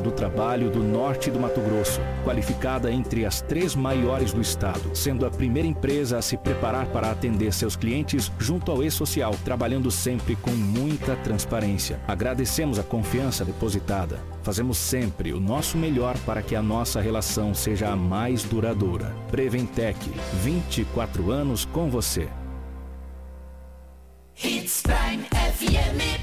do Trabalho do Norte do Mato Grosso, qualificada entre as três maiores do estado, sendo a primeira empresa a se preparar para atender seus clientes junto ao E-Social, trabalhando sempre com muita transparência. Agradecemos a confiança depositada. Fazemos sempre o nosso melhor para que a nossa relação seja a mais duradoura. Preventec, 24 anos com você. Prime FM.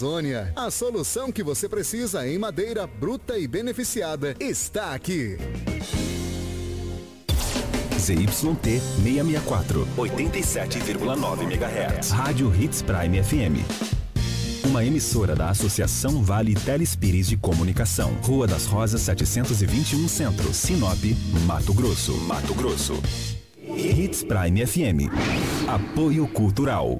Amazônia. A solução que você precisa em madeira bruta e beneficiada está aqui. ZYT 664, 87,9 MHz. Rádio Hits Prime FM. Uma emissora da Associação Vale Telespires de Comunicação. Rua das Rosas 721 Centro, Sinop, Mato Grosso. Mato Grosso. Hits Prime FM. Apoio Cultural.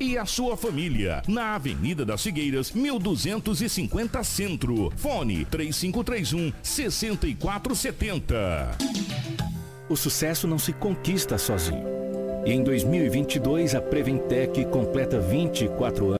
e a sua família. Na Avenida das Figueiras, 1250 Centro. Fone 3531 6470. O sucesso não se conquista sozinho. E em 2022, a Preventec completa 24 anos.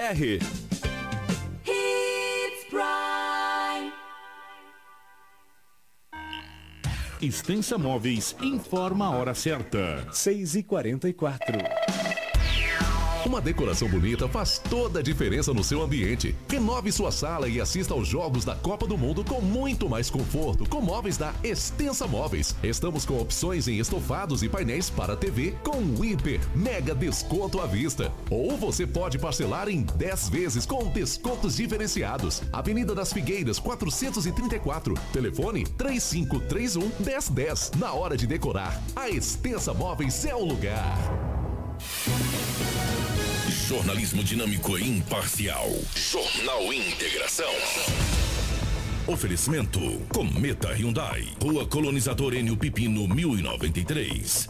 Hits Prime. Extensa Móveis informa a hora certa. 6 e 44 Uma decoração bonita faz toda a diferença no seu ambiente. Renove sua sala e assista aos jogos da Copa do Mundo com muito mais conforto com móveis da Extensa Móveis. Estamos com opções em estofados e painéis para TV com hiper mega desconto à vista. Ou você pode parcelar em 10 vezes com descontos diferenciados. Avenida das Figueiras 434. Telefone 3531 1010. Na hora de decorar, a Extensa Móveis é o lugar. Jornalismo dinâmico e imparcial. Jornal Integração. Oferecimento Cometa Hyundai, Rua Colonizador Enio Pipino 1093.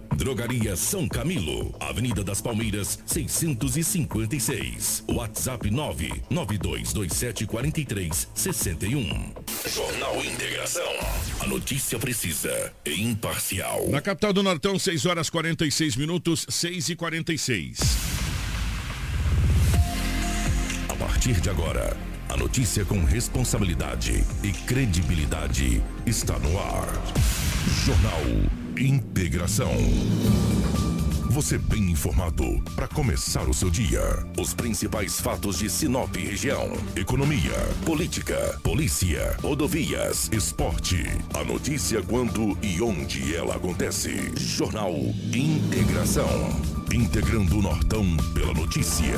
Drogaria São Camilo, Avenida das Palmeiras, 656. WhatsApp 992274361. Jornal Integração. A notícia precisa e imparcial. Na capital do Nortão, 6 horas 46 minutos, 6 e 46. A partir de agora, a notícia com responsabilidade e credibilidade está no ar. Jornal Integração. Você bem informado para começar o seu dia. Os principais fatos de Sinop região: economia, política, polícia, rodovias, esporte. A notícia quando e onde ela acontece. Jornal Integração. Integrando o Nortão pela notícia.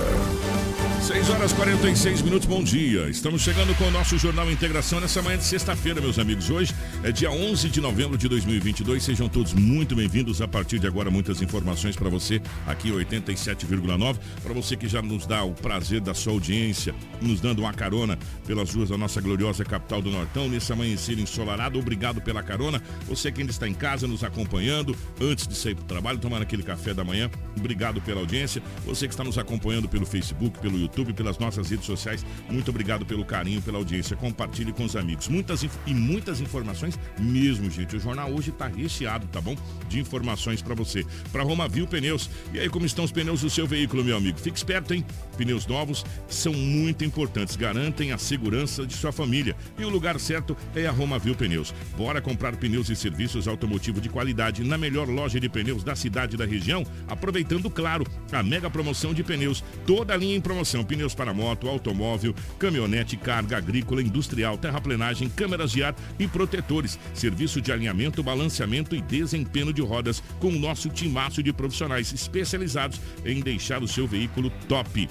6 horas 46 minutos, bom dia. Estamos chegando com o nosso Jornal Integração nessa manhã de sexta-feira, meus amigos. Hoje é dia 11 de novembro de 2022. Sejam todos muito bem-vindos. A partir de agora, muitas informações para você aqui 87,9. Para você que já nos dá o prazer da sua audiência, nos dando uma carona pelas ruas da nossa gloriosa capital do Nortão, nesse amanhecer ensolarado. Obrigado pela carona. Você que ainda está em casa nos acompanhando, antes de sair para o trabalho, tomando aquele café da manhã. Obrigado pela audiência. Você que está nos acompanhando pelo Facebook, pelo YouTube, pelas nossas redes sociais, muito obrigado pelo carinho, pela audiência. Compartilhe com os amigos. Muitas e muitas informações mesmo, gente. O jornal hoje está recheado, tá bom? De informações para você. Para Romavil Pneus. E aí, como estão os pneus do seu veículo, meu amigo? Fique esperto, hein? Pneus novos são muito importantes. Garantem a segurança de sua família. E o lugar certo é a Romavil Pneus. Bora comprar pneus e serviços automotivo de qualidade na melhor loja de pneus da cidade e da região, aproveitando claro, a mega promoção de pneus. Toda a linha em promoção: pneus para moto, automóvel, caminhonete, carga agrícola, industrial, terraplenagem, câmeras de ar e protetores. Serviço de alinhamento, balanceamento e desempenho de rodas com o nosso timaço de profissionais especializados em deixar o seu veículo top.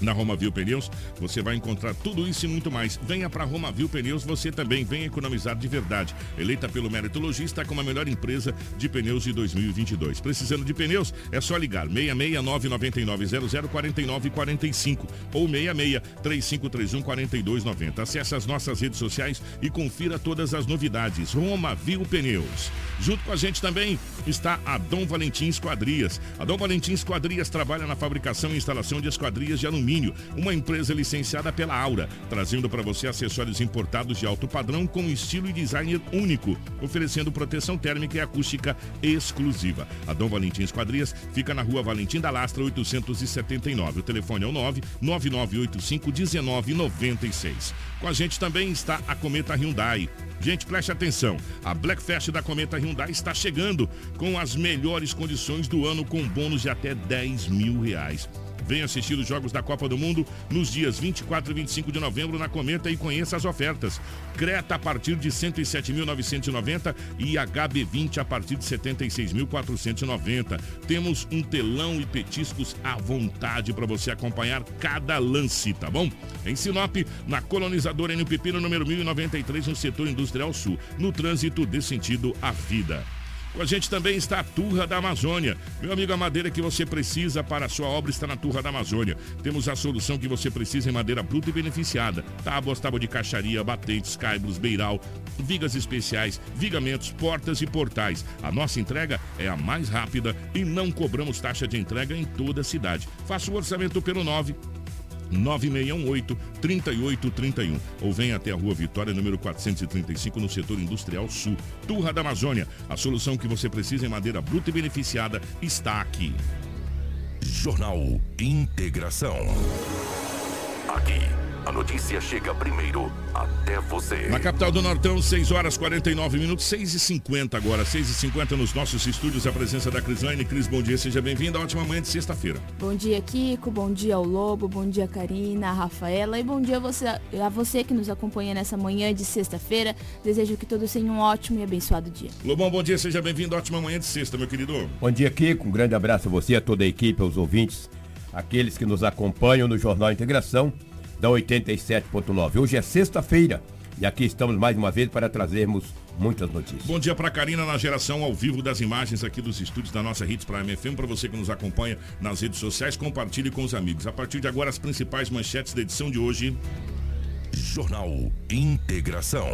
Na Romavil Pneus, você vai encontrar tudo isso e muito mais. Venha para Romavil Pneus, você também vem economizar de verdade. Eleita pelo Meritologista como a melhor empresa de pneus de 2022. Precisando de pneus? É só ligar 66999004945 ou 6635314290. Acesse as nossas redes sociais e confira todas as novidades. Romavil Pneus. Junto com a gente também está a Dom Valentim Esquadrias. A Dom Valentim Esquadrias trabalha na fabricação e instalação de esquadrias de alumínio Alumínio, uma empresa licenciada pela Aura, trazendo para você acessórios importados de alto padrão com estilo e design único, oferecendo proteção térmica e acústica exclusiva. A Dom Valentim Esquadrias fica na rua Valentim da Lastra 879. O telefone é o 99985 1996. Com a gente também está a Cometa Hyundai. Gente, preste atenção. A Black Fest da Cometa Hyundai está chegando com as melhores condições do ano com bônus de até 10 mil reais. Venha assistir os Jogos da Copa do Mundo nos dias 24 e 25 de novembro na Cometa e conheça as ofertas. Creta a partir de 107.990 e HB20 a partir de 76.490. Temos um telão e petiscos à vontade para você acompanhar cada lance, tá bom? Em Sinop, na colonizadora N Pepino número 1093, no setor industrial sul, no trânsito de sentido à vida. Com a gente também está a Turra da Amazônia. Meu amigo, a madeira que você precisa para a sua obra está na Turra da Amazônia. Temos a solução que você precisa em madeira bruta e beneficiada. Tábuas, tábua de caixaria, batentes, caibros, beiral, vigas especiais, vigamentos, portas e portais. A nossa entrega é a mais rápida e não cobramos taxa de entrega em toda a cidade. Faça o orçamento pelo 9 9618-3831. Ou venha até a Rua Vitória, número 435, no setor industrial sul. Turra da Amazônia. A solução que você precisa em madeira bruta e beneficiada está aqui. Jornal Integração. Aqui, a notícia chega primeiro até você. Na capital do Nortão, 6 horas 49 minutos, 6 e 50 agora, 6 e 50 nos nossos estúdios, a presença da Crislane. Cris, bom dia, seja bem-vinda, ótima manhã de sexta-feira. Bom dia, Kiko, bom dia ao Lobo, bom dia, Karina, a Rafaela e bom dia a você, a você que nos acompanha nessa manhã de sexta-feira. Desejo que todos tenham um ótimo e abençoado dia. Lobão, bom dia, seja bem-vindo, ótima manhã de sexta, meu querido. Bom dia, Kiko, um grande abraço a você, a toda a equipe, aos ouvintes, aqueles que nos acompanham no Jornal Integração da 87.9. Hoje é sexta-feira e aqui estamos mais uma vez para trazermos muitas notícias. Bom dia para Karina na geração ao vivo das imagens aqui dos estúdios da nossa Hits Prime FM. Para você que nos acompanha nas redes sociais, compartilhe com os amigos. A partir de agora, as principais manchetes da edição de hoje. Jornal Integração.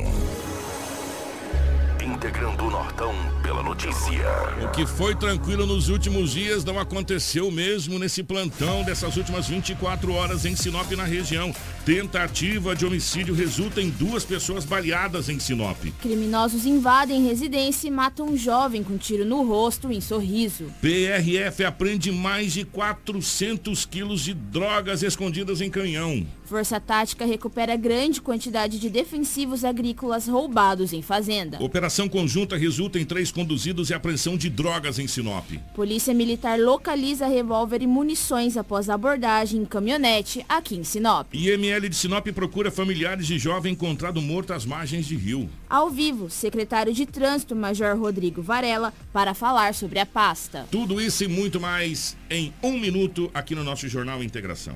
Integrando o Nortão pela notícia. O que foi tranquilo nos últimos dias não aconteceu mesmo nesse plantão dessas últimas 24 horas em Sinop na região. Tentativa de homicídio resulta em duas pessoas baleadas em Sinop. Criminosos invadem residência e matam um jovem com tiro no rosto em sorriso. PRF apreende mais de 400 quilos de drogas escondidas em canhão. Força Tática recupera grande quantidade de defensivos agrícolas roubados em fazenda. Operação conjunta resulta em três conduzidos e apreensão de drogas em Sinop. Polícia Militar localiza revólver e munições após abordagem em caminhonete aqui em Sinop. IML de Sinop procura familiares de jovem encontrado morto às margens de rio. Ao vivo, secretário de Trânsito Major Rodrigo Varela para falar sobre a pasta. Tudo isso e muito mais em um minuto aqui no nosso Jornal Integração.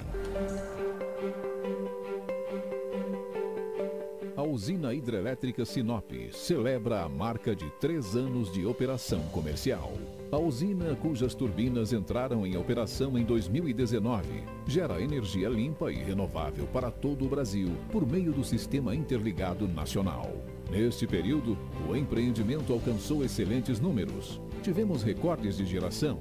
A usina hidrelétrica Sinop celebra a marca de três anos de operação comercial. A usina, cujas turbinas entraram em operação em 2019, gera energia limpa e renovável para todo o Brasil por meio do Sistema Interligado Nacional. Neste período, o empreendimento alcançou excelentes números. Tivemos recordes de geração,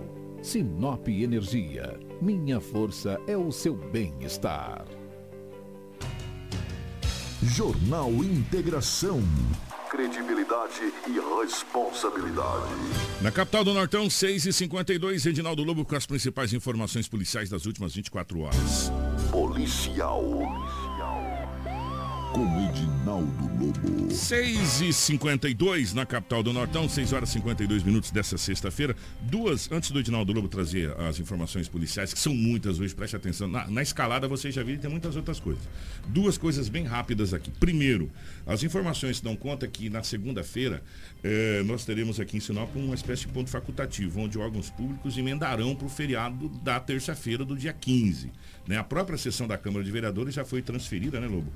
Sinop Energia. Minha força é o seu bem-estar. Jornal Integração. Credibilidade e responsabilidade. Na capital do Nortão, 6h52, Reginaldo Lobo com as principais informações policiais das últimas 24 horas. Policial. Com Edinaldo Lobo. 6 e 52 na capital do Nortão, 6 horas e 52 minutos dessa sexta-feira. Duas, antes do Edinaldo Lobo trazer as informações policiais, que são muitas hoje, preste atenção. Na, na escalada você já e tem muitas outras coisas. Duas coisas bem rápidas aqui. Primeiro, as informações dão conta que na segunda-feira eh, nós teremos aqui em Sinop uma espécie de ponto facultativo, onde órgãos públicos emendarão para o feriado da terça-feira do dia 15. Né? A própria sessão da Câmara de Vereadores já foi transferida, né, Lobo?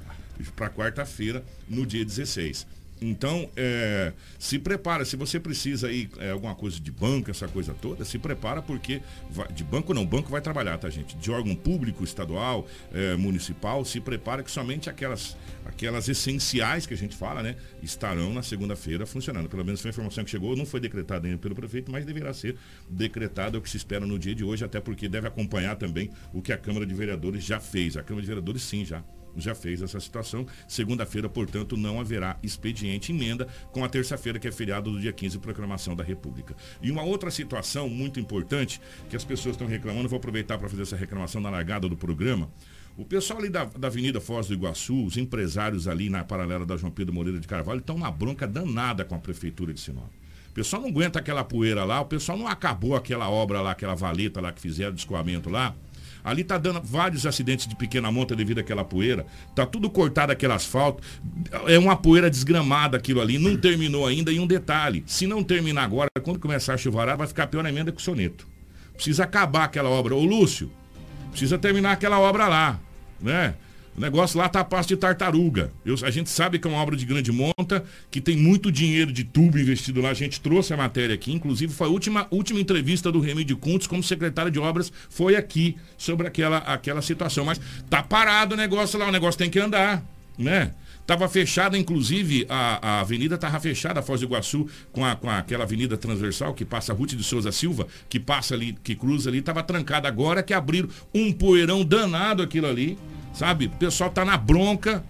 Para quarta-feira, no dia 16. Então, é, se prepara. Se você precisa aí é, alguma coisa de banco, essa coisa toda, se prepara porque vai- de banco não, banco vai trabalhar, tá gente? De órgão público, estadual, é, municipal, se prepara que somente aquelas aquelas essenciais que a gente fala, né, estarão na segunda-feira funcionando. Pelo menos foi a informação que chegou, não foi decretada ainda pelo prefeito, mas deverá ser decretada é o que se espera no dia de hoje, até porque deve acompanhar também o que a Câmara de Vereadores já fez. A Câmara de Vereadores sim já já fez essa situação. Segunda-feira, portanto, não haverá expediente emenda com a terça-feira, que é feriado do dia 15, proclamação da República. E uma outra situação muito importante que as pessoas estão reclamando, vou aproveitar para fazer essa reclamação na largada do programa. O pessoal ali da, da Avenida Foz do Iguaçu, os empresários ali na paralela da João Pedro Moreira de Carvalho, estão na bronca danada com a Prefeitura de Sinop. O pessoal não aguenta aquela poeira lá, o pessoal não acabou aquela obra lá, aquela valeta lá que fizeram de escoamento lá. Ali tá dando vários acidentes de pequena monta devido àquela poeira. Tá tudo cortado aquele asfalto. É uma poeira desgramada aquilo ali. Não terminou ainda. E um detalhe: se não terminar agora, quando começar a chuvarar, vai ficar pior ainda que o soneto. Precisa acabar aquela obra. Ô Lúcio, precisa terminar aquela obra lá, né? O negócio lá tá a passo de tartaruga. Eu- a gente sabe que é uma obra de grande monta, que tem muito dinheiro de tubo investido lá. A gente trouxe a matéria aqui. Inclusive, foi a última, última entrevista do Remídio Kuntz como secretário de obras. Foi aqui sobre aquela, aquela situação. Mas tá parado o negócio lá. O negócio tem que andar, né? Tava fechada, inclusive, a, a avenida tava fechada, a Foz do Iguaçu, com, a, com aquela avenida transversal que passa a Ruth de Souza Silva, que passa ali, que cruza ali, tava trancada. Agora que abriram um poeirão danado aquilo ali, sabe? O pessoal tá na bronca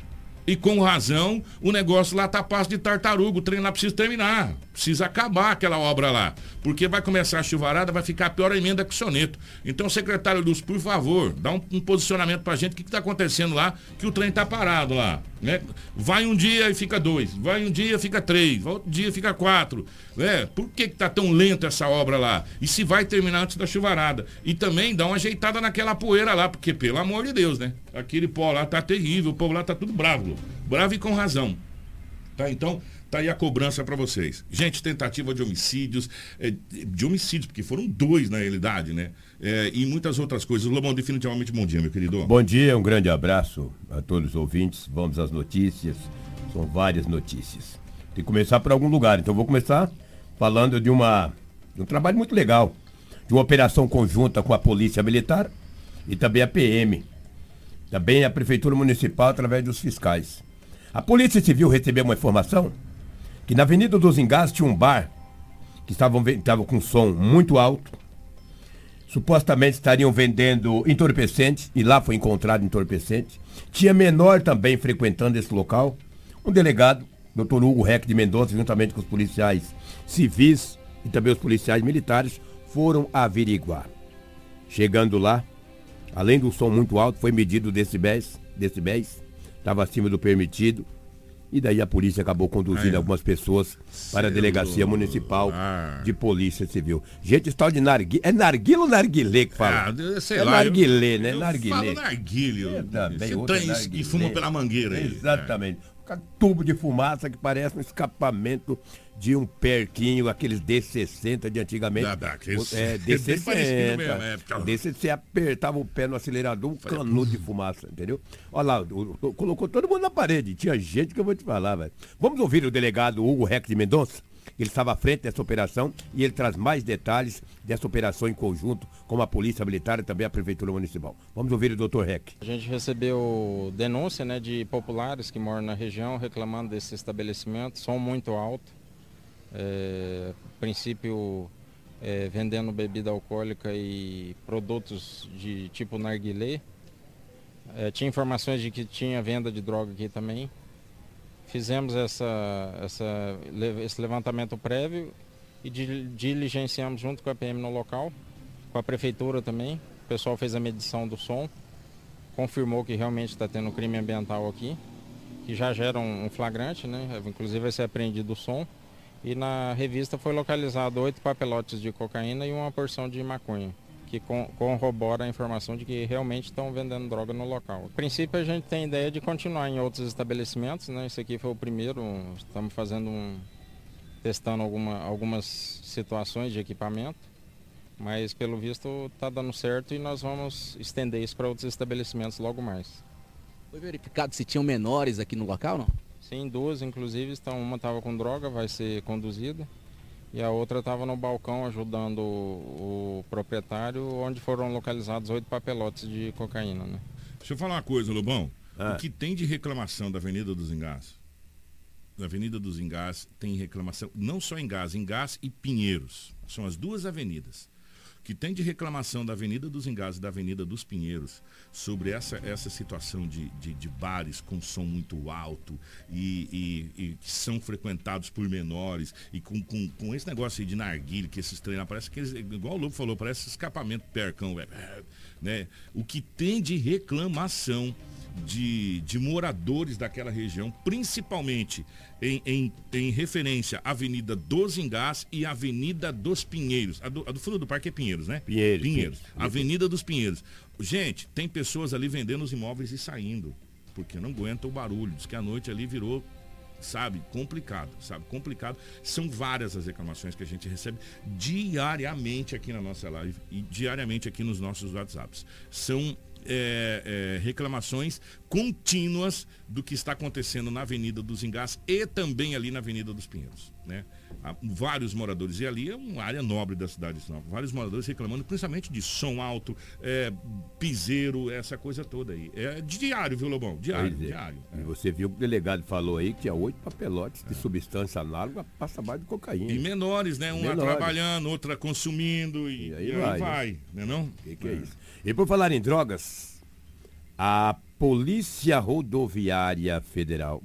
e com razão, o negócio lá tá passo de tartaruga, o trem lá precisa terminar. Precisa acabar aquela obra lá. Porque vai começar a chuvarada, vai ficar pior a emenda que o soneto. Então, secretário Luz, por favor, dá um, um posicionamento pra gente. O que, que tá acontecendo lá? Que o trem tá parado lá. Né? Vai um dia e fica dois. Vai um dia e fica três. Vai outro dia fica quatro. Né? Por que, que tá tão lento essa obra lá? E se vai terminar antes da chuvarada? E também dá uma ajeitada naquela poeira lá, porque, pelo amor de Deus, né? Aquele pó lá tá terrível, o povo lá tá tudo bravo. Bravo e com razão. Tá, então, tá aí a cobrança para vocês. Gente, tentativa de homicídios, é, de homicídios, porque foram dois na realidade, né? É, e muitas outras coisas. Lobão, definitivamente bom dia, meu querido. Bom dia, um grande abraço a todos os ouvintes. Vamos às notícias. São várias notícias. Tem que começar por algum lugar. Então vou começar falando de uma de um trabalho muito legal, de uma operação conjunta com a Polícia Militar e também a PM. Também a Prefeitura Municipal através dos fiscais. A Polícia Civil recebeu uma informação que na Avenida dos Engás tinha um bar que estava com som muito alto supostamente estariam vendendo entorpecentes, e lá foi encontrado entorpecente. Tinha menor também frequentando esse local. Um delegado, Dr. Hugo Reck de Mendonça, juntamente com os policiais civis e também os policiais militares, foram averiguar. Chegando lá, além do som muito alto, foi medido decibéis, decibéis, estava acima do permitido. E daí a polícia acabou conduzindo algumas pessoas para a delegacia municipal de polícia civil. Gente, tal de narguilé. É narguilha ou narguilé que fala? Ah, sei é lá. narguilé, eu, né? Eu narguilé. falo narguilho. Eu também, Você narguilé. que fuma pela mangueira. Exatamente. Tubo de fumaça que parece um escapamento de um perquinho, aqueles D60 de antigamente. Aqueles- é, parecido D60. mesmo, é, ficava- Desse você apertava o pé no acelerador, um canudo de fumaça, entendeu? Olha lá, colocou todo mundo na parede. Tinha gente que eu vou te falar, velho. Vamos ouvir o delegado Hugo Reck de Mendonça? Ele estava à frente dessa operação e ele traz mais detalhes dessa operação em conjunto com a Polícia Militar e também a Prefeitura Municipal. Vamos ouvir o doutor Reck. A gente recebeu denúncia né, de populares que moram na região reclamando desse estabelecimento, som muito alto. É, princípio, é, vendendo bebida alcoólica e produtos de tipo narguilé. É, tinha informações de que tinha venda de droga aqui também. Fizemos essa, essa, esse levantamento prévio e dil- diligenciamos junto com a PM no local, com a prefeitura também. O pessoal fez a medição do som confirmou que realmente está tendo crime ambiental aqui, que já gera um flagrante, né? Inclusive vai ser apreendido o som. E na revista foi localizado oito papelotes de cocaína e uma porção de maconha, que corrobora a informação de que realmente estão vendendo droga no local. A princípio a gente tem ideia de continuar em outros estabelecimentos, né? Esse aqui foi o primeiro, estamos fazendo um testando alguma, algumas situações de equipamento. Mas pelo visto está dando certo e nós vamos estender isso para outros estabelecimentos logo mais. Foi verificado se tinham menores aqui no local, não? Sim, duas inclusive, estão, uma estava com droga, vai ser conduzida, e a outra estava no balcão ajudando o, o proprietário, onde foram localizados oito papelotes de cocaína. Né? Deixa eu falar uma coisa, Lobão. Ah. O que tem de reclamação da Avenida dos Engás? Da Avenida dos Engás tem reclamação, não só em Gás, em Gás e Pinheiros. São as duas avenidas. Que tem de reclamação da Avenida dos Engás e da Avenida dos Pinheiros sobre essa, essa situação de, de, de bares com som muito alto e, e- e que são frequentados por menores e com, com, com esse negócio aí de narguilha, que esses treinos parece que eles, igual o Lobo falou, parece escapamento percão, velho. Né? O que tem de reclamação de, de moradores daquela região, principalmente em, em, em referência à Avenida dos Engás e Avenida dos Pinheiros. A do, a do fundo do parque é Pinheiros, né? Pinheiros, Pinheiros. Avenida dos Pinheiros. Gente, tem pessoas ali vendendo os imóveis e saindo, porque não aguenta o barulho. Diz que a noite ali virou sabe, complicado, sabe, complicado. São várias as reclamações que a gente recebe diariamente aqui na nossa live e diariamente aqui nos nossos WhatsApps. São é, é, reclamações contínuas do que está acontecendo na Avenida dos Engás e também ali na Avenida dos Pinheiros. Né? Há vários moradores, e ali é uma área nobre da cidade de vários moradores reclamando principalmente de som alto, é, piseiro, essa coisa toda aí. É diário, viu, Lobão? Diário, é. diário. E você viu que o delegado falou aí que tinha oito papelotes de substância análoga passa mais de cocaína. E menores, né? Uma Menores. trabalhando, outra consumindo e, e aí, vai. né não? Que que é isso? E por falar em drogas, a Polícia Rodoviária Federal,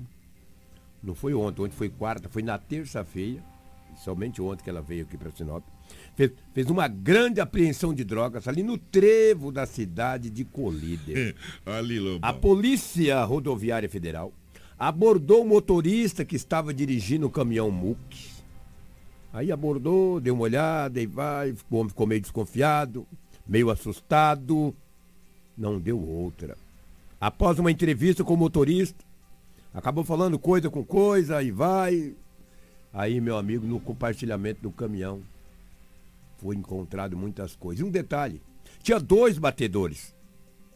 não foi ontem, ontem foi quarta, foi na terça-feira, somente ontem que ela veio aqui para Sinop, fez, fez uma grande apreensão de drogas ali no trevo da cidade de Colíder. ali, Lobão. A Polícia Rodoviária Federal abordou o motorista que estava dirigindo o caminhão MUC. Aí abordou, deu uma olhada e vai, o homem ficou meio desconfiado, meio assustado. Não deu outra. Após uma entrevista com o motorista, acabou falando coisa com coisa e vai. Aí, meu amigo, no compartilhamento do caminhão, foi encontrado muitas coisas. Um detalhe, tinha dois batedores.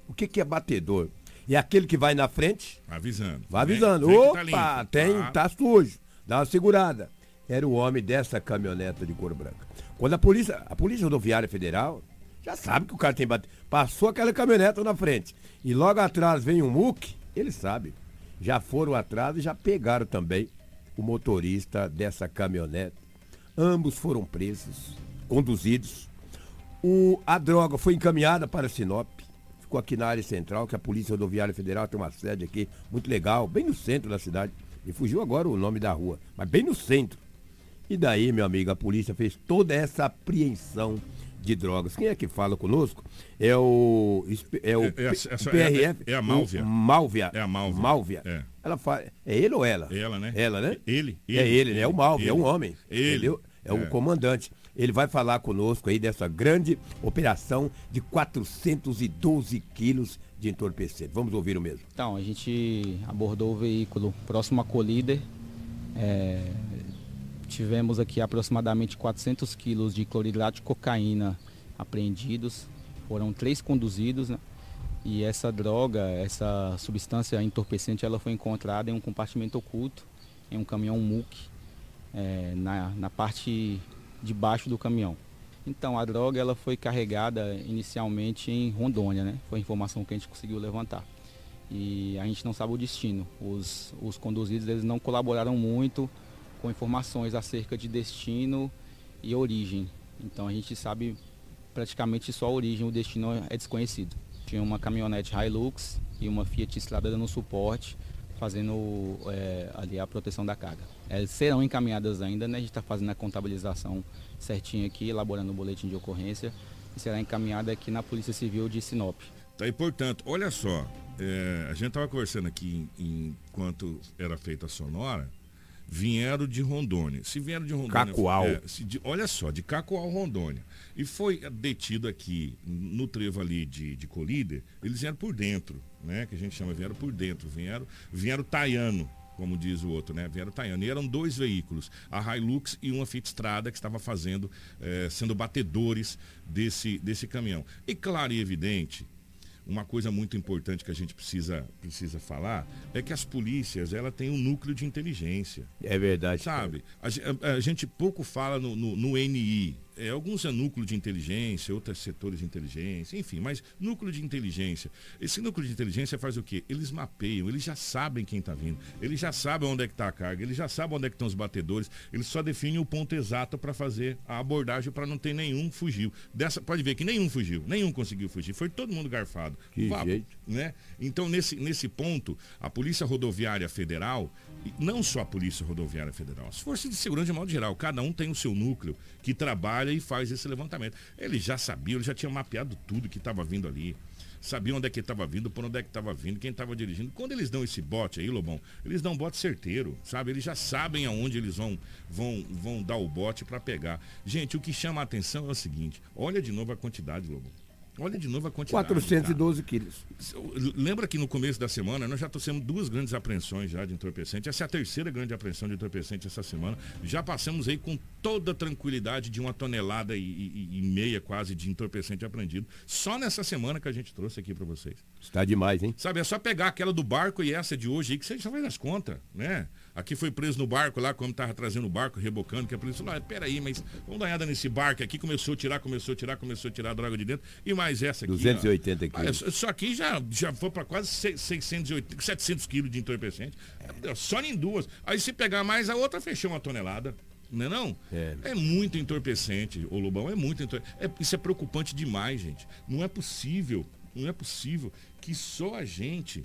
O que, que é batedor? É aquele que vai na frente, Avisando. vai avisando. Tá Opa, limpo. tem, tá sujo. Dá uma segurada. Era o homem dessa caminhoneta de cor branca. Quando a polícia, a Polícia Rodoviária Federal já sabe que o cara tem bate... Passou aquela caminhoneta na frente. E logo atrás vem um MUC, ele sabe. Já foram atrás e já pegaram também o motorista dessa caminhonete. Ambos foram presos, conduzidos. O, a droga foi encaminhada para Sinop. Ficou aqui na área central, que a Polícia Rodoviária Federal tem uma sede aqui muito legal, bem no centro da cidade. Me fugiu agora o nome da rua, mas bem no centro. E daí, meu amigo, a polícia fez toda essa apreensão de drogas. Quem é que fala conosco? É o. É o É- é- essa- PRF. é- é a Málvia. o Málvia. É a Málvia. Málvia. É. Ela fala. É ele ou ela? Ela, né? Ela, né? Ele. é ele, né? É o Málvia, é um ele. homem. Ele. Entendeu? É o É. comandante. Ele vai falar conosco aí dessa grande operação de 412 quilos de entorpecente. Vamos ouvir o mesmo. Então, a gente abordou o veículo próximo a Colíder. É, tivemos aqui aproximadamente 400 quilos de cloridrato de cocaína apreendidos. Foram três conduzidos, né? E essa droga, essa substância entorpecente, ela foi encontrada em um compartimento oculto, em um caminhão MUC, é, na, na parte de baixo do caminhão. Então, a droga ela foi carregada inicialmente em Rondônia, né? Foi a informação que a gente conseguiu levantar. E a gente não sabe o destino. Os, os conduzidos eles não colaboraram muito com informações acerca de destino e origem. Então, a gente sabe praticamente só a origem, o destino é desconhecido. Tinha uma caminhonete Hilux e uma Fiat Strada dando suporte, fazendo é, ali a proteção da carga. Elas serão encaminhadas ainda, né? A gente está fazendo a contabilização certinha aqui, elaborando o boletim de ocorrência e será encaminhada aqui na Polícia Civil de Sinop. Tá, e portanto, olha só, é, a gente estava conversando aqui enquanto era feita a sonora, vieram de Rondônia. Se vieram de Rondônia. Cacoal. é, de- olha só, de Cacoal, Rondônia. E foi detido aqui no trevo ali de, de Colíder, eles vieram por dentro, né? Que a gente chama, vieram por dentro, vieram, vieram taiano. Como diz o outro, né? Vieram taiano. E eram dois veículos, a Hilux e uma Fiat Strada, que estava fazendo, eh, sendo batedores desse, desse caminhão. E claro e evidente, uma coisa muito importante que a gente precisa, precisa falar é que as polícias ela tem um núcleo de inteligência. É verdade. Sabe? A, a- a gente pouco fala no, no- no NI. É, alguns é núcleo de inteligência, outros setores de inteligência, enfim, mas núcleo de inteligência. Esse núcleo de inteligência faz o quê? Eles mapeiam, eles já sabem quem está vindo, eles já sabem onde é que está a carga, eles já sabem onde é que estão os batedores, eles só definem o ponto exato para fazer a abordagem para não ter nenhum fugiu. Dessa, pode ver que nenhum fugiu, nenhum conseguiu fugir, foi todo mundo garfado. Que jeito. né? Então, nesse, nesse ponto, a Polícia Rodoviária Federal, não só a Polícia Rodoviária Federal, as forças de segurança de modo geral, cada um tem o seu núcleo que trabalha e faz esse levantamento. Eles já sabiam, eles já tinham mapeado tudo que estava vindo ali. Sabiam onde é que estava vindo, por onde é que estava vindo, quem estava dirigindo. Quando eles dão esse bote aí, Lobão, eles dão um bote certeiro, sabe? Eles já sabem aonde eles vão, vão, vão dar o bote para pegar. Gente, o que chama a atenção é o seguinte: olha de novo a quantidade, Lobão. Olha de novo a quantidade. 412 quilos. Lembra que no começo da semana nós já trouxemos duas grandes apreensões já de entorpecente. Essa é a terceira grande apreensão de entorpecente essa semana. Já passamos aí com toda a tranquilidade de uma tonelada e, e, e meia quase de entorpecente apreendido. Só nessa semana que a gente trouxe aqui para vocês. Está demais, hein? Sabe, é só pegar aquela do barco e essa de hoje aí que você já faz as contas, né? Aqui foi preso no barco lá, quando tava trazendo o barco, rebocando, que a polícia falou, ah, peraí, mas vamos dar uma olhada nesse barco aqui, começou a tirar, começou a tirar, começou a tirar a droga de dentro. E mais essa aqui. 280 ó, quilos. Ah, Isso aqui já, já foi para quase 680, 700 quilos de entorpecente. É. Só em duas. Aí se pegar mais, a outra fechou uma tonelada. Não é não? É. É muito entorpecente, o Lobão, é muito entorpecente. É, isso é preocupante demais, gente. Não é possível, não é possível que só a gente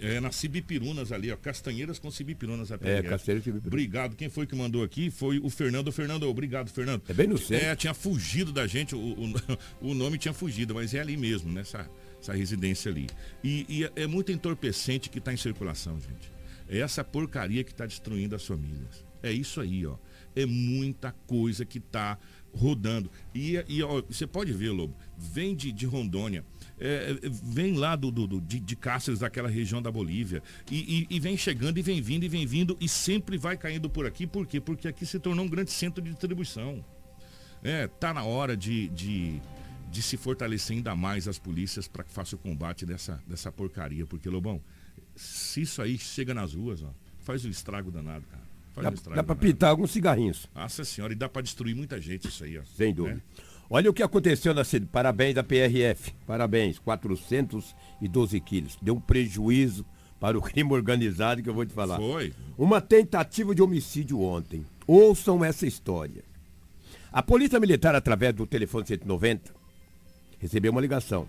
é, nas Cibipirunas ali, ó, Castanheiras com Cibipirunas. a PRF. Castanheiras e Cibipirunas. Obrigado. Quem foi que mandou aqui foi o Fernando. Fernando, obrigado, Fernando. É bem no centro. É, tinha fugido da gente, o, o, o nome tinha fugido, mas é ali mesmo, nessa essa residência ali. E, e é- é muito entorpecente que está em circulação, gente. É essa porcaria que está destruindo as famílias. É isso aí, ó. É muita coisa que está rodando. E, e ó, você pode ver, Lobo, vem de, de Rondônia. É, vem lá do, do- do- de, de Cáceres, daquela região da Bolívia, e, e- e vem chegando, e vem vindo, e vem vindo, e sempre vai caindo por aqui. Por quê? Porque aqui se tornou um grande centro de distribuição. É, tá na hora de, de, de se fortalecer ainda mais as polícias para que faça o combate dessa, dessa porcaria. Porque, Lobão, se isso aí chega nas ruas, ó, faz um estrago danado, cara. Faz Dá, um estrago dá para pintar alguns cigarrinhos. Nossa senhora, e dá para destruir muita gente isso aí, ó. Sem dúvida. Olha o que aconteceu na cidade. Parabéns da PRF. Parabéns. 412 quilos. Deu um prejuízo para o crime organizado que eu vou te falar. Foi. Uma tentativa de homicídio ontem. Ouçam essa história. A Polícia Militar, através do telefone 190, recebeu uma ligação.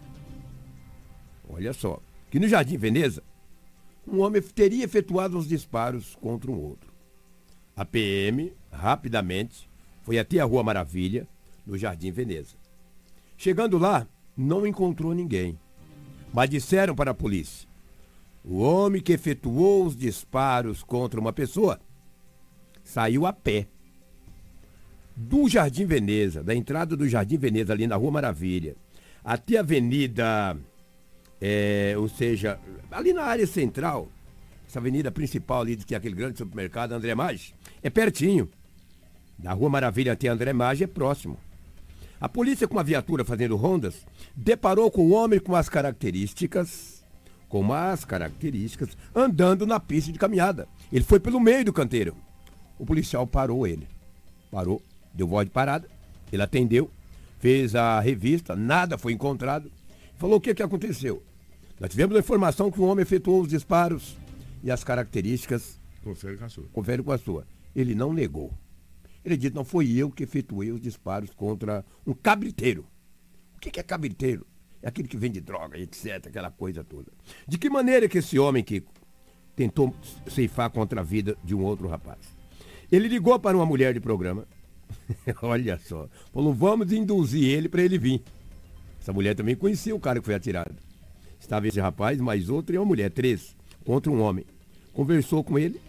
Olha só. Que no Jardim Veneza, um homem teria efetuado os disparos contra um outro. A PM, rapidamente, foi até a Rua Maravilha, no Jardim Veneza. Chegando lá, não encontrou ninguém. Mas disseram para a polícia: o homem que efetuou os disparos contra uma pessoa saiu a pé. Do Jardim Veneza, da entrada do Jardim Veneza, ali na Rua Maravilha, até a Avenida, é, ou seja, ali na área central, essa avenida principal ali, que é aquele grande supermercado, André Maggi, é pertinho. Da Rua Maravilha até André Maggi é próximo. A polícia, com uma viatura fazendo rondas, deparou com o homem com as características, com as características, andando na pista de caminhada. Ele foi pelo meio do canteiro. O policial parou ele. Parou, deu voz de parada, ele atendeu, fez a revista, nada foi encontrado. Falou o que, que aconteceu. Nós tivemos a informação que o homem efetuou os disparos e as características Confere com a sua. confere com a sua. Ele não negou. Ele disse, não foi eu que efetuei os disparos contra um cabriteiro. O que que é cabriteiro? É aquele que vende droga, etc., aquela coisa toda. De que maneira que esse homem, Kiko, tentou ceifar contra a vida de um outro rapaz? Ele ligou para uma mulher de programa, olha só, falou, vamos induzir ele para ele vir. Essa mulher também conhecia o cara que foi atirado. Estava esse rapaz, mais outro e uma mulher, três, contra um homem. Conversou com ele,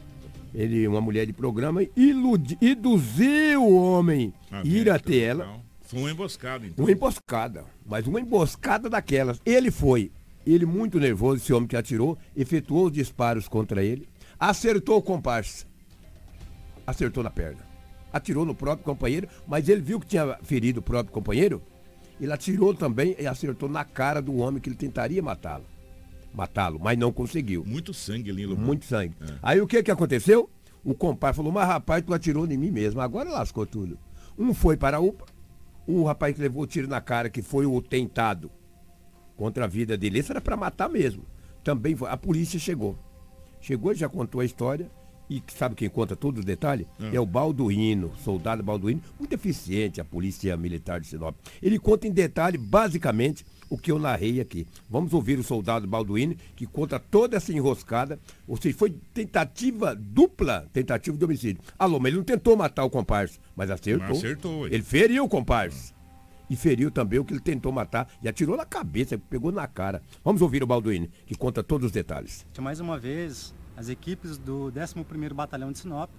ele, uma mulher de programa, iludi, induziu o homem Ah, ir até ela. então, Foi uma emboscada, então. Uma emboscada, mas uma emboscada daquelas. Ele foi, ele muito nervoso, esse homem que atirou, efetuou os disparos contra ele, acertou o comparsa, acertou na perna, atirou no próprio companheiro, mas ele viu que tinha ferido o próprio companheiro, ele atirou também e acertou na cara do homem que ele tentaria matá-lo. Matá-lo, mas não conseguiu. Muito sangue ali, Lobão. Muito sangue. É. Aí o que que aconteceu? O compadre falou, mas rapaz, tu atirou em mim mesmo. Agora lascou tudo. Um foi para a UPA, o rapaz que levou o tiro na cara, que foi o tentado contra a vida dele. Esse era para matar mesmo. Também foi. A polícia chegou. Chegou, já contou a história. E sabe quem conta todos os detalhes? Ah. É o Balduino, soldado Balduino, muito eficiente, a polícia militar de Sinop. Ele conta em detalhe, basicamente, o que eu narrei aqui. Vamos ouvir o soldado Balduino, que conta toda essa enroscada, ou seja, foi tentativa dupla, tentativa de homicídio. Alô, mas ele não tentou matar o comparsa, mas acertou. Mas acertou. Ele feriu o comparsa. E feriu também o que ele tentou matar e atirou na cabeça, pegou na cara. Vamos ouvir o Balduino, que conta todos os detalhes. Mais uma vez, as equipes do 11º Batalhão de Sinop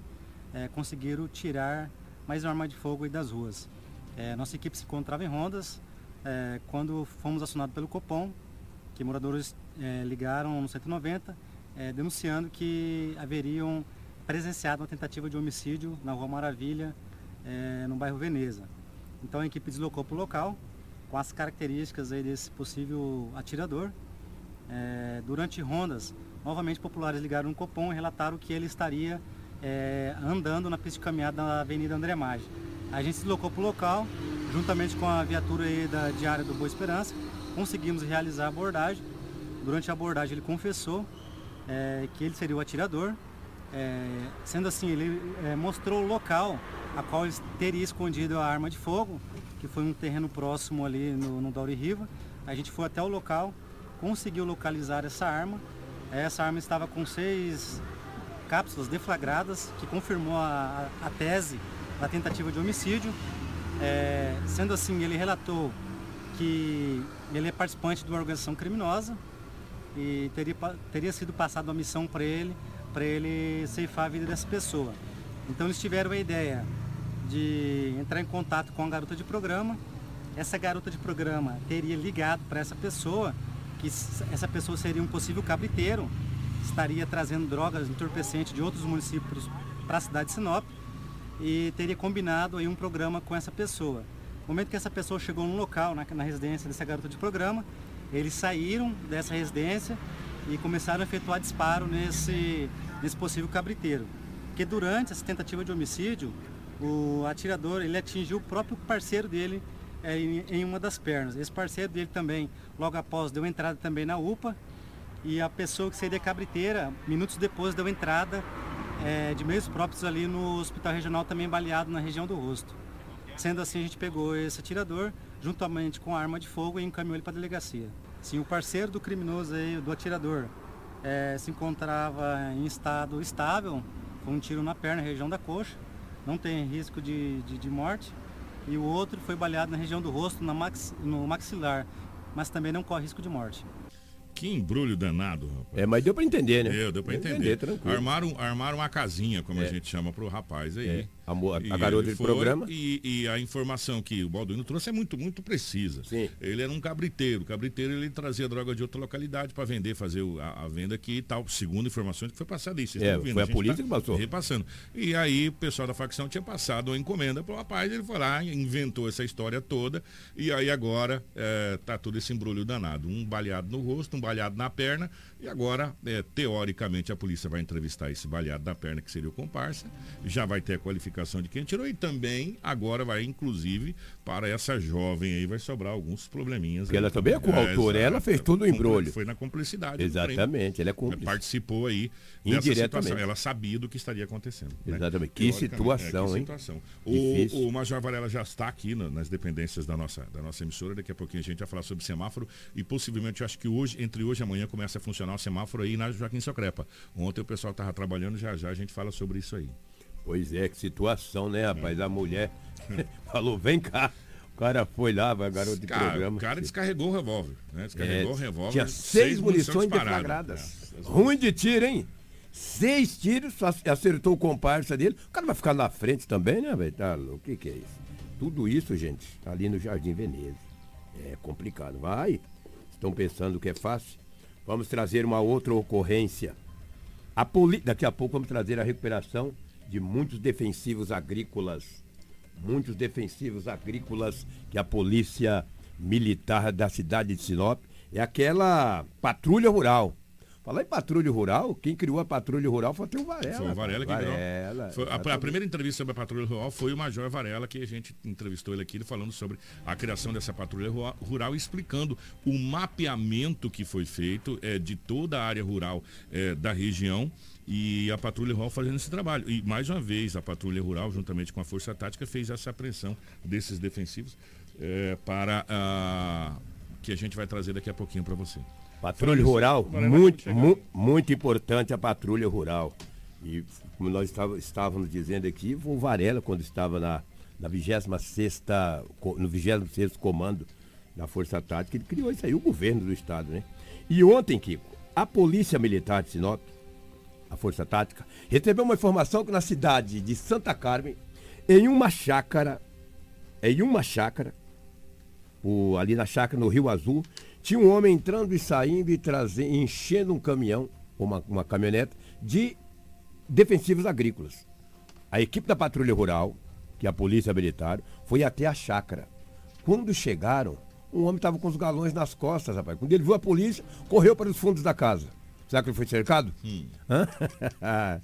eh, conseguiram tirar mais uma arma de fogo aí das ruas. Eh, nossa equipe se encontrava em rondas é, quando fomos acionados pelo Copom, que moradores é, ligaram no 190 é, denunciando que haveriam presenciado uma tentativa de homicídio na Rua Maravilha, é, no bairro Veneza. Então a equipe deslocou para o local com as características aí desse possível atirador. É, durante rondas, novamente populares ligaram no Copom e relataram que ele estaria é, andando na pista de caminhada da Avenida André Maggi. A gente se deslocou para o local, juntamente com a viatura aí da diária do Boa Esperança, conseguimos realizar a abordagem. Durante a abordagem ele confessou é, que ele seria o atirador. É, sendo assim, ele é, mostrou o local a qual ele teria escondido a arma de fogo, que foi um terreno próximo ali no, no Dauri Riva. A gente foi até o local, conseguiu localizar essa arma. Essa arma estava com seis cápsulas deflagradas, que confirmou a, a tese da tentativa de homicídio. É, sendo assim, ele relatou que ele é participante de uma organização criminosa e teria, teria sido passada uma missão para ele, para ele ceifar a vida dessa pessoa. Então eles tiveram a ideia de entrar em contato com a garota de programa. Essa garota de programa teria ligado para essa pessoa, que essa pessoa seria um possível cabriteiro, estaria trazendo drogas entorpecentes de outros municípios para a cidade de Sinop e teria combinado aí um programa com essa pessoa. No momento que essa pessoa chegou no local, na, na residência dessa garota de programa, eles saíram dessa residência e começaram a efetuar disparo nesse, nesse possível cabriteiro. Porque durante essa tentativa de homicídio, o atirador ele atingiu o próprio parceiro dele é, em, em, uma das pernas. Esse parceiro dele também, logo após, deu entrada também na UPA e a pessoa que seria cabriteira, minutos depois, deu entrada é, de meios próprios ali no hospital regional, também baleado na região do rosto. Sendo assim, a gente pegou esse atirador, juntamente com a arma de fogo, e encaminhou ele para a delegacia. Sim, o parceiro do criminoso aí, do atirador, é, se encontrava em estado estável, com um tiro na perna, região da coxa, não tem risco de, de, de morte. E o outro foi baleado na região do rosto, max, no maxilar, mas também não corre risco de morte. Que embrulho danado, rapaz. É, mas deu para entender, né? Deu, deu para entender. entender armaram, armaram uma casinha, como é. a gente chama pro rapaz aí. É. A, a, garota de programa. E, e, a informação que o Balduino trouxe é muito, muito precisa. Sim. Ele era um cabriteiro. O cabriteiro ele trazia droga de outra localidade para vender, fazer a, a, venda aqui e tal. Segundo informações que foi passada isso. É, foi a, a polícia tá que passou. Repassando. E aí o pessoal da facção tinha passado a encomenda pro rapaz, ele foi lá, inventou essa história toda. E aí agora é, tá todo esse embrulho danado. Um baleado no rosto, um baleado na perna. E agora, é, teoricamente, a polícia vai entrevistar esse baleado na perna, que seria o comparsa. Já vai ter a qualificação de quem tirou. E também, agora vai, inclusive, para essa jovem aí, vai sobrar alguns probleminhas. Porque ela também é coautora, é, ela fez tudo o embrulho. Foi na cumplicidade. Exatamente, ela é cúmplice. Participou aí Indiretamente. Ela sabia do que estaria acontecendo. Né? Exatamente. Né? Que situação, é, que hein? Situação. O, o Major Varela já está aqui nas dependências da nossa, da nossa emissora. Daqui a pouquinho a gente vai falar sobre semáforo. E possivelmente, eu acho que hoje, entre hoje e amanhã, começa a funcionar semáforo aí na Joaquim Socrepa. Ontem o pessoal estava trabalhando, já já a gente fala sobre isso aí. Pois é, que situação, né, rapaz? É. A mulher falou, vem cá. O cara foi lá, vai garoto de cara, programa. O cara descarregou o revólver, né? Descarregou é, o revólver. Tinha seis, seis munições deflagradas. É, Ruim de tiro, hein? Seis tiros, acertou o comparsa dele. O cara vai ficar na frente também, né, velho? Tá O que, que é isso? Tudo isso, gente, ali no Jardim Veneza. É complicado. Vai. Estão pensando que é fácil? Vamos trazer uma outra ocorrência. A poli... Daqui a pouco vamos trazer a recuperação de muitos defensivos agrícolas. Muitos defensivos agrícolas que a polícia militar da cidade de Sinop é aquela patrulha rural. Falar em patrulha rural, quem criou a patrulha rural foi o Varela. Foi o Varela que Varela, criou. a, a, primeira entrevista sobre a patrulha rural foi o Major Varela, que a gente entrevistou ele aqui, falando sobre a criação dessa patrulha rural, explicando o mapeamento que foi feito é, de toda a área rural é, da região e a Patrulha Rural fazendo esse trabalho. E mais uma vez, a Patrulha Rural, juntamente com a Força Tática, fez essa apreensão desses defensivos é, para a, que a gente vai trazer daqui a pouquinho para você. Patrulha Rural, muito, mu muito importante a patrulha rural. E como nós estávamos dizendo aqui, o Varela, quando estava na, na 26 no 26 comando da Força Tática, ele criou isso aí, o governo do estado, né? E ontem, Kiko, a Polícia Militar de Sinop, a Força Tática, recebeu uma informação que na cidade de Santa Carmen, em uma chácara, em uma chácara, o- ali na chácara no Rio Azul. Tinha um homem entrando e saindo e trazendo, enchendo um caminhão, uma, uma caminhonete, de defensivos agrícolas. A equipe da Patrulha Rural, que é a Polícia Militar, foi até a chácara. Quando chegaram, um homem estava com os galões nas costas, rapaz. Quando ele viu a polícia, correu para os fundos da casa. Será que ele foi cercado? Hã?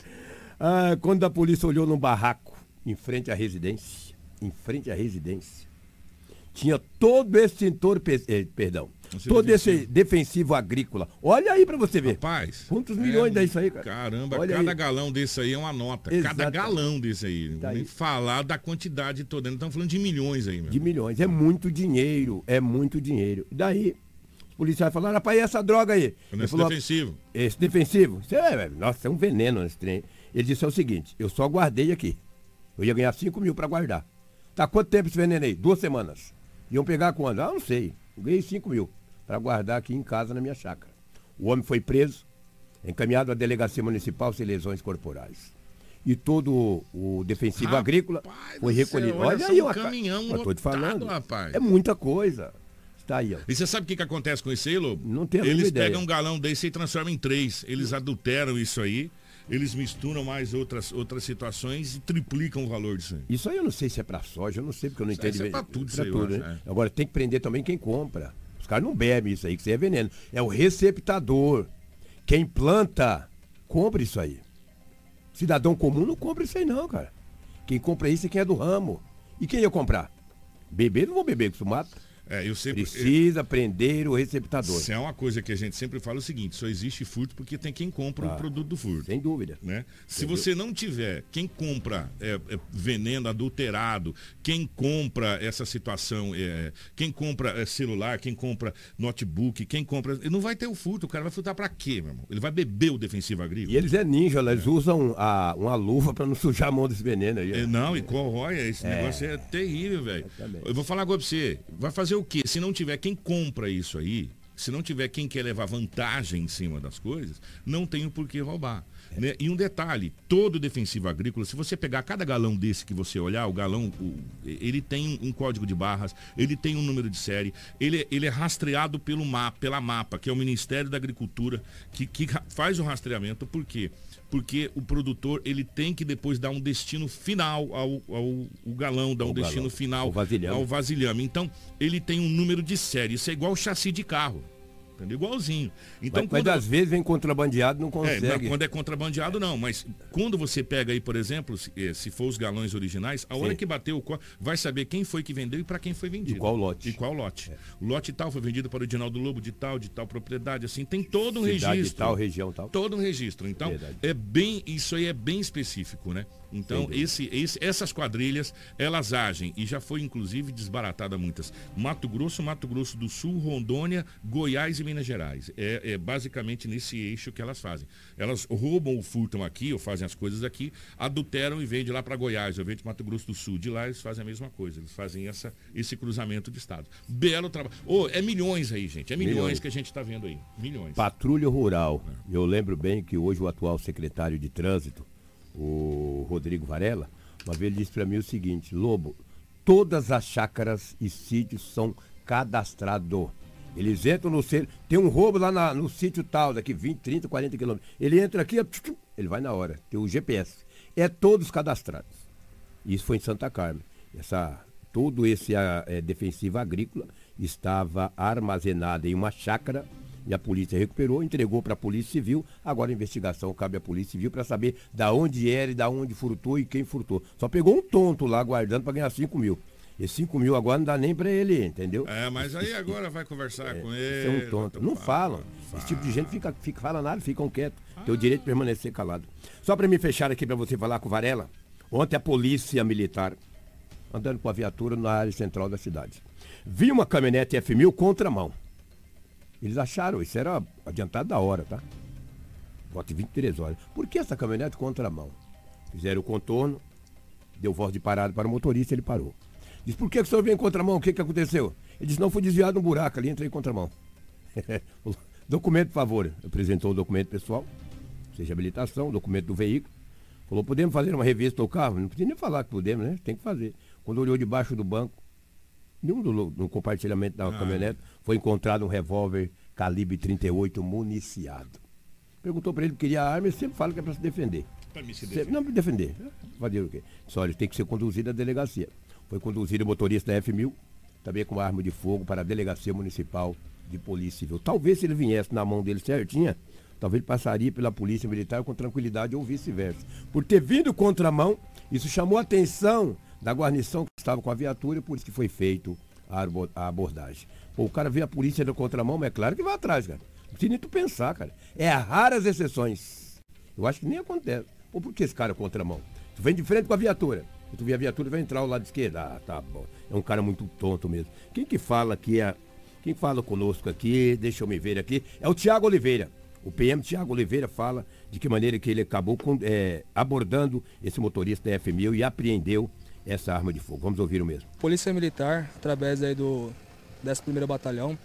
Ah, quando a polícia olhou num barraco, em frente à residência, em frente à residência, tinha todo esse pe- eh, perdão, Todo esse defensivo agrícola. Olha aí para você ver. Rapaz. Quantos milhões é, é isso aí, cara? Caramba, Olha cada aí. galão desse aí é uma nota. Cada Exatamente. galão desse aí. Tá nem aí. falar da quantidade toda. Não estamos falando de milhões aí, meu. De milhões. É muito dinheiro, é muito dinheiro. Daí, os policiais falaram, rapaz, e essa droga aí? Nesse falou, defensivo. Esse defensivo? É, nossa, é um veneno nesse trem. Ele disse é o seguinte, eu só guardei aqui. Eu ia ganhar 5 mil para guardar. Tá quanto tempo esse veneno aí? Duas semanas. Iam pegar quando? Ah, não sei. Eu ganhei 5 mil para guardar aqui em casa na minha chácara. O homem foi preso, encaminhado à delegacia municipal sem lesões corporais. E todo o, defensivo Rapaz agrícola foi recolhido. olha Olha aí, um ca- caminhão lotado, falando. rapaz. É muita coisa. Está aí, ó. E você sabe o que, que acontece com isso aí, Lobo? Não tenho a Eles ideia. pegam um galão desse e transformam em três. Eles adulteram isso aí. Eles misturam mais outras, outras situações e triplicam o valor disso aí. Isso aí eu não sei se é pra soja, eu não sei porque eu não Isso entendo. é pra tudo isso pra tudo, acho, né? é. Agora tem que prender também quem compra. Os caras não bebem isso aí, que isso aí é veneno. É o receptador. Quem planta, compra isso aí. Cidadão comum não compra isso aí não, cara. Quem compra isso é quem é do ramo. E quem ia comprar? Beber, não vou beber com isso mata. É, eu sempre. Precisa prender o receptador. Se é uma coisa que a gente sempre fala é o seguinte, só existe furto porque tem quem compra Ah, o produto do furto. Sem dúvida. Né? Se você não tiver quem compra é, é, veneno adulterado, quem compra essa situação, é, quem compra é, celular, quem compra notebook, quem compra. Não vai ter o furto, o cara vai furtar pra quê, meu irmão? Ele vai beber o defensivo agrícola. E eles é ninja, eles usam a- uma luva pra não sujar a mão desse veneno aí. É, Não, e corrói, esse negócio é terrível, velho. Eu vou falar agora pra você, vai fazer o quê? Se não tiver quem compra isso aí, se não tiver quem quer levar vantagem em cima das coisas, não tem o porquê roubar. É. né? E um detalhe, todo defensivo agrícola, se você pegar cada galão desse que você olhar, o galão, o- ele tem um código de barras, ele tem um número de série, ele, ele é rastreado pelo mapa, pela mapa, que é o Ministério da Agricultura, que, que faz o rastreamento, por quê? Porque o produtor ele tem que depois dar um destino final ao, ao, ao galão, dar um Ao destino galão, final ao vasilhame. ao vasilhame. Então, ele tem um número de série. Isso é igual chassi de carro. Entendeu? Igualzinho. Então, mas, mas quando- às vezes vem contrabandeado não é, consegue. não, quando é contrabandeado, não. Mas quando você pega aí, por exemplo, se, eh, se for os galões originais, a hora Sim. que bateu o co- vai saber quem foi que vendeu e para quem foi vendido. E qual lote. É. E qual lote. O lote tal foi vendido para o Edinaldo Lobo de tal, de tal propriedade, assim. Tem todo um Cidade registro. tal, região tal. Todo um registro. Então, Verdade. é bem, isso aí é bem específico, né? Então, esse, esse- essas quadrilhas, elas agem, e já foi inclusive desbaratada muitas. Mato Grosso, Mato Grosso do Sul, Rondônia, Goiás e Minas Gerais. É, é basicamente nesse eixo que elas fazem. Elas roubam ou furtam aqui, ou fazem as coisas aqui, adulteram e vendem lá para Goiás, ou vendem Mato Grosso do Sul. De lá eles fazem a mesma coisa, eles fazem essa, esse cruzamento de estado. Belo trabalho. Ô, é milhões aí, gente. É milhões, Milhões. que a gente está vendo aí. Milhões. Patrulha Rural. É. Eu lembro bem que hoje o atual secretário de trânsito, o Rodrigo Varela, uma vez ele disse para mim o seguinte, Lobo, todas as chácaras e sítios são cadastrados. Eles entram no centro, tem um roubo lá na- no sítio tal, daqui 20, 30, 40 quilômetros. Ele entra aqui, ele vai na hora, tem o GPS. É todos cadastrados. Isso foi em Santa Carmen. Essa, todo esse ah, eh, defensivo agrícola estava armazenado em uma chácara e a polícia recuperou, entregou para a Polícia Civil. Agora a investigação cabe à Polícia Civil para saber da onde era e da onde furtou e quem furtou. Só pegou um tonto lá guardando para ganhar 5 mil. E 5 mil agora não dá nem para ele, entendeu? É, mas aí agora vai conversar com Esse ele. é um tonto. Não falam. Esse tipo de gente fica, fica fala nada, ficam quietos. Tem o direito de permanecer calado. Só para me fechar aqui para você falar com o Varela. Ontem a polícia militar andando com a viatura na área central da cidade. Vi uma caminhonete F1000 contramão. Eles acharam, isso era adiantado da hora, tá? Voto de 23 horas. Por que essa caminhonete contramão? Fizeram o contorno, deu voz de parada para o motorista, ele parou. Diz, por que, que o senhor veio em contramão? O que, que aconteceu? Ele disse, não, fui desviado um buraco ali, entrei em contramão. documento, por favor. Apresentou o documento pessoal, seja habilitação, documento do veículo. Falou, podemos fazer uma revista do carro? Não podia nem falar que podemos, né? Tem que fazer. Quando olhou debaixo do banco, Nenhum do, no compartilhamento da Ah. caminhonete foi encontrado um revólver calibre 38 municiado. Perguntou para ele se queria arma, ele sempre fala que é para se defender. Pra mim se defender. Não, me defender. Fazer o quê? Só ele tem que ser conduzido à delegacia. Foi conduzido o motorista da F1000, também com arma de fogo, para a delegacia municipal de polícia civil. Talvez se ele viesse na mão dele certinha, talvez ele passaria pela polícia militar com tranquilidade ou vice-versa. Por ter vindo contramão, isso chamou a atenção da guarnição que estava com a viatura, e por isso que foi feito a, abordagem. Pô, o cara vê a polícia na contramão, mas é claro que vai atrás, cara. Não precisa nem tu pensar, cara. É raras exceções. Eu acho que nem acontece. Ou por que esse cara é contramão? Tu vem de frente com a viatura. Tu vê a viatura, vai entrar ao lado esquerdo. Ah, tá bom. É um cara muito tonto mesmo. Quem que fala aqui é. Quem fala conosco aqui, deixa eu me ver aqui, é o Tiago Oliveira. O PM Tiago Oliveira fala de que maneira que ele acabou com- é, abordando esse motorista da F1000 e apreendeu essa arma de fogo. Vamos ouvir o mesmo. Polícia Militar, através aí do 11º Batalhão,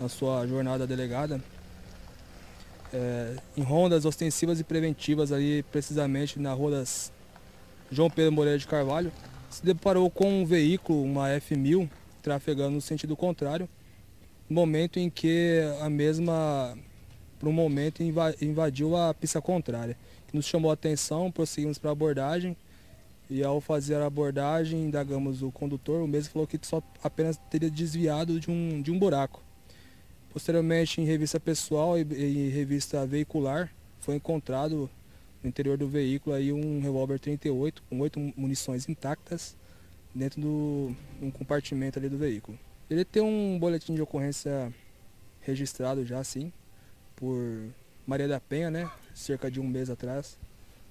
na sua jornada delegada, é, em rondas ostensivas e preventivas ali, precisamente na rua das João Pedro Moreira de Carvalho, se deparou com um veículo, uma F1000, trafegando no sentido contrário, no momento em que a mesma, por um momento, inva- invadiu a pista contrária. Nos chamou a atenção, prosseguimos para a abordagem, e ao fazer a abordagem, indagamos o condutor, o mesmo falou que só apenas teria desviado de um, de um buraco. Posteriormente, em revista pessoal e, revista veicular, foi encontrado no interior do veículo aí um revólver 38 com oito munições intactas dentro do um compartimento ali do veículo. Ele tem um boletim de ocorrência registrado já sim por Maria da Penha, né, cerca de um mês atrás,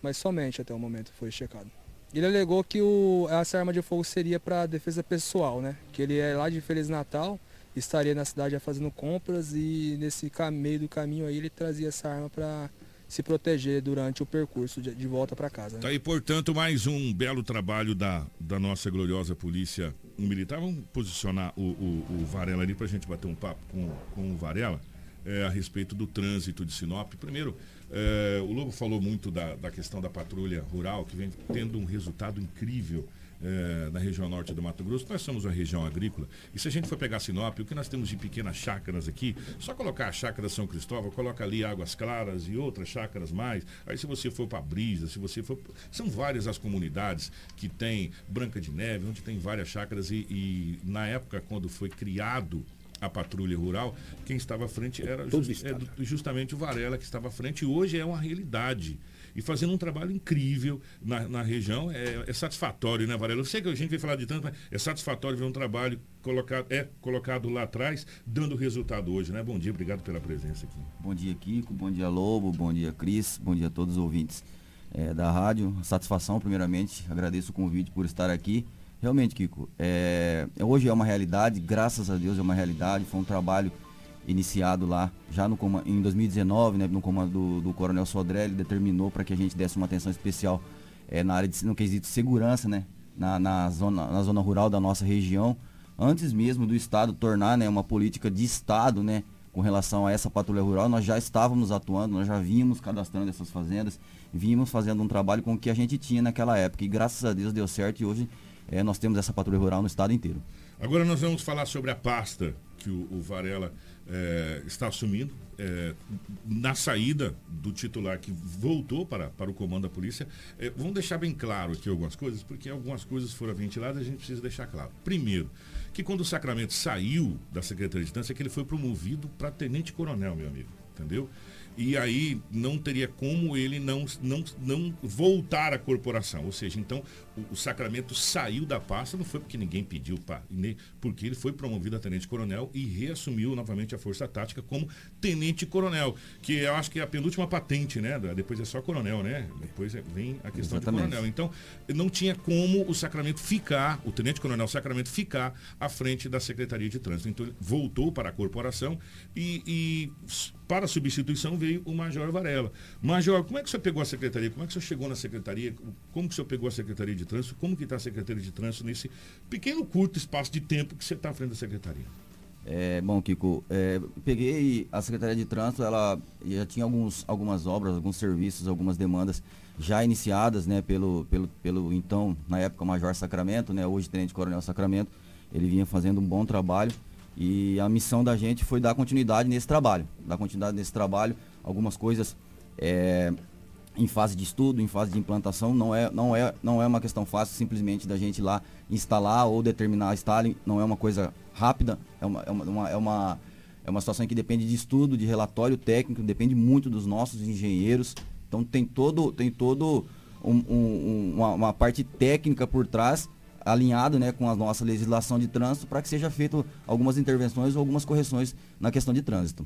mas somente até o momento foi checado. Ele alegou que o, essa arma de fogo seria para defesa pessoal, né? Que ele é lá de Feliz Natal, estaria na cidade já fazendo compras e nesse meio do caminho aí ele trazia essa arma para se proteger durante o percurso de, de volta para casa. né? Tá aí, portanto, mais um belo trabalho da, da nossa gloriosa polícia militar. Vamos posicionar o, o, o Varela ali para a gente bater um papo com, com o Varela é, a respeito do trânsito de Sinop. Primeiro, é, o Lobo falou muito da, da questão da patrulha rural, que vem tendo um resultado incrível é, na região norte do Mato Grosso. Nós somos uma região agrícola e se a gente for pegar Sinop, o que nós temos de pequenas chácaras aqui, só colocar a chácara São Cristóvão, coloca ali Águas Claras e outras chácaras mais. Aí se você for para Brisa, se você for. São várias as comunidades que tem Branca de Neve, onde tem várias chácaras e, e na época, quando foi criado a patrulha rural, quem estava à frente era just- é, justamente o Varela que estava à frente e hoje é uma realidade. E fazendo um trabalho incrível na, na região, é, é satisfatório, né, Varela? Eu sei que a gente vai falar de tanto, mas é satisfatório ver um trabalho colocado, é colocado lá atrás, dando resultado hoje, né? Bom dia, obrigado pela presença aqui. Bom dia, Kiko. Bom dia, Lobo. Bom dia, Cris. Bom dia a todos os ouvintes eh, da rádio. Satisfação, primeiramente. Agradeço o convite por estar aqui. Realmente, Kiko, é, hoje é uma realidade, graças a Deus é uma realidade. Foi um trabalho iniciado lá já no, em 2019, né, no comando do, do Coronel Sodré. Ele determinou para que a gente desse uma atenção especial eh, na área de no quesito segurança, né, na, na zona, na zona rural da nossa região. Antes mesmo do Estado tornar né, uma política de Estado, né, com relação a essa patrulha rural, nós já estávamos atuando, nós já vínhamos cadastrando essas fazendas, vínhamos fazendo um trabalho com o que a gente tinha naquela época. E graças a Deus deu certo e hoje eh, nós temos essa patrulha rural no estado inteiro. Agora nós vamos falar sobre a pasta que o, o Varela eh, está assumindo eh, na saída do titular que voltou para, para o comando da polícia. Eh, vamos deixar bem claro aqui algumas coisas, porque algumas coisas foram ventiladas e a gente precisa deixar claro. Primeiro, que quando o Sacramento saiu da Secretaria de Trânsito, é que ele foi promovido para tenente coronel, meu amigo, entendeu? E aí não teria como ele não, não, não voltar à corporação. Ou seja, então o, o Sacramento saiu da pasta, não foi porque ninguém pediu, pá, nem porque ele foi promovido a tenente coronel e reassumiu novamente a força tática como tenente coronel, que eu acho que é a penúltima patente, né? Depois é só coronel, né? Depois é- vem a questão Exatamente. de coronel. Então, não tinha como o Sacramento ficar, o Tenente Coronel Sacramento ficar à frente da Secretaria de Trânsito. Então, ele voltou para a corporação e, e para a substituição veio o Major Varela. Major, como é que o senhor pegou a Secretaria? Como é que o senhor chegou na Secretaria? Como que o senhor pegou a Secretaria de Trânsito? Como que está a Secretaria de Trânsito nesse pequeno, curto espaço de tempo que você está à frente da Secretaria? É, bom, Kiko, é, peguei a Secretaria de Trânsito, ela já tinha alguns, algumas obras, alguns serviços, algumas demandas já iniciadas, né, pelo, pelo, pelo então, na época, Major Sacramento, né, hoje Tenente Coronel Sacramento. ele vinha fazendo um bom trabalho e a missão da gente foi dar continuidade nesse trabalho, dar continuidade nesse trabalho, algumas coisas é, em fase de estudo, em fase de implantação, não é, não é, não é uma questão fácil simplesmente da gente lá instalar ou determinar a Stalin, não é uma coisa rápida, é uma, é uma, é uma, é uma situação que depende de estudo, de relatório técnico, depende muito dos nossos engenheiros, então tem todo, tem todo um, um, uma, uma parte técnica por trás alinhado né, com a nossa legislação de trânsito para que seja feito algumas intervenções ou algumas correções na questão de trânsito.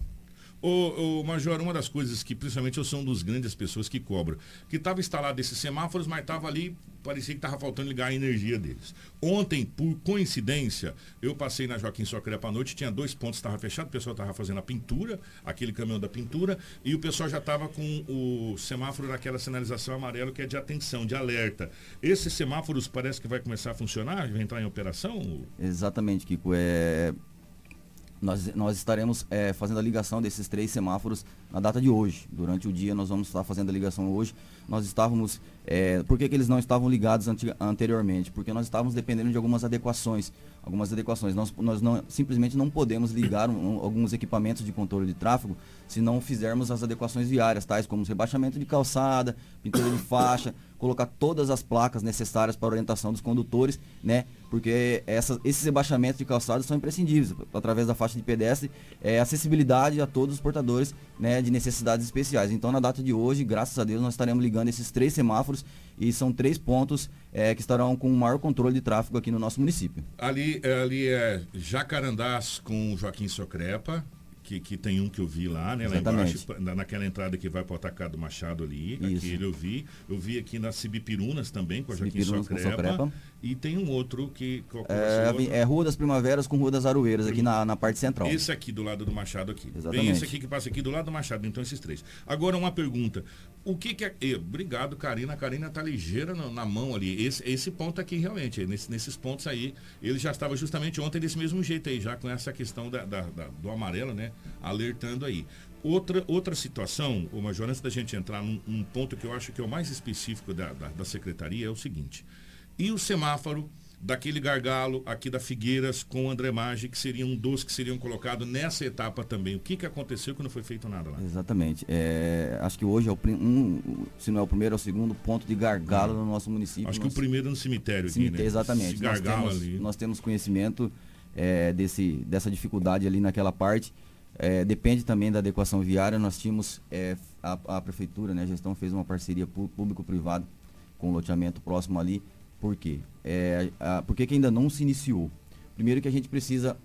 Ô, ô, Major, uma das coisas que principalmente eu sou um dos grandes pessoas que cobram, que estava instalado esses semáforos, mas estava ali, parecia que estava faltando ligar a energia deles. Ontem, por coincidência, eu passei na Joaquim Socrepa à noite, tinha dois pontos, estava fechado, o pessoal estava fazendo a pintura, aquele caminhão da pintura, e o pessoal já estava com o semáforo daquela sinalização amarelo que é de atenção, de alerta. Esses semáforos parece que vai começar a funcionar, vai entrar em operação? Exatamente, Kiko. É, nós, nós estaremos é, fazendo a ligação desses três semáforos na data de hoje. Durante o dia nós vamos estar fazendo a ligação hoje. Nós estávamos. É, por que, que eles não estavam ligados anteriormente? Porque nós estávamos dependendo de algumas adequações. Algumas adequações. Nós, nós não, simplesmente não podemos ligar um, alguns equipamentos de controle de tráfego se não fizermos as adequações diárias, tais como rebaixamento de calçada, pintura de faixa, colocar todas as placas necessárias para a orientação dos condutores, né? Porque essas, esses rebaixamentos de calçadas são imprescindíveis, através da faixa de pedestre, é, acessibilidade a todos os portadores né, de necessidades especiais. Então, na data de hoje, graças a Deus, nós estaremos ligando esses três semáforos e são três pontos é, que estarão com maior controle de tráfego aqui no nosso município. Ali, ali é Jacarandás com Joaquim Socrepa, que, que tem um que eu vi lá, né? Exatamente. Lá embaixo, naquela entrada que vai para o atacado Machado ali. Isso. Aquele eu vi. Eu vi aqui nas Cibipirunas também, com a Joaquim Socrepa. E tem um outro que. É, é, Rua das Primaveras com Rua das Aroeiras, aqui na, na parte central. Esse aqui do lado do Machado aqui. Exatamente. Tem esse aqui que passa aqui do lado do Machado, então esses três. Agora uma pergunta. O que, que é. Eh, obrigado, Karina. A Karina tá ligeira na, na mão ali. Esse, esse ponto aqui, realmente, nesse, nesses pontos aí, ele já estava justamente ontem desse mesmo jeito aí, já com essa questão da, da, da do amarelo, né? Alertando aí. Outra, outra situação, o Major, antes da gente entrar num, num, ponto que eu acho que é o mais específico da, da, da secretaria, é o seguinte. E o semáforo daquele gargalo aqui da Figueiras com o André Maggi, que seriam dois que seriam colocados nessa etapa também. O que, que aconteceu que não foi feito nada lá? Exatamente. É, acho que hoje é o um, se não é o primeiro, é o segundo ponto de gargalo no nosso município. Acho que o primeiro no cemitério, cemitério aqui, né? Exatamente. Esse gargalo nós temos, ali. Nós temos conhecimento é, desse, dessa dificuldade ali naquela parte. É, depende também da adequação viária. Nós tínhamos é, a, a, prefeitura, né, a gestão fez uma parceria público-privada com o loteamento próximo ali por quê? É, a, por que, que ainda não se iniciou? Primeiro que a gente precisa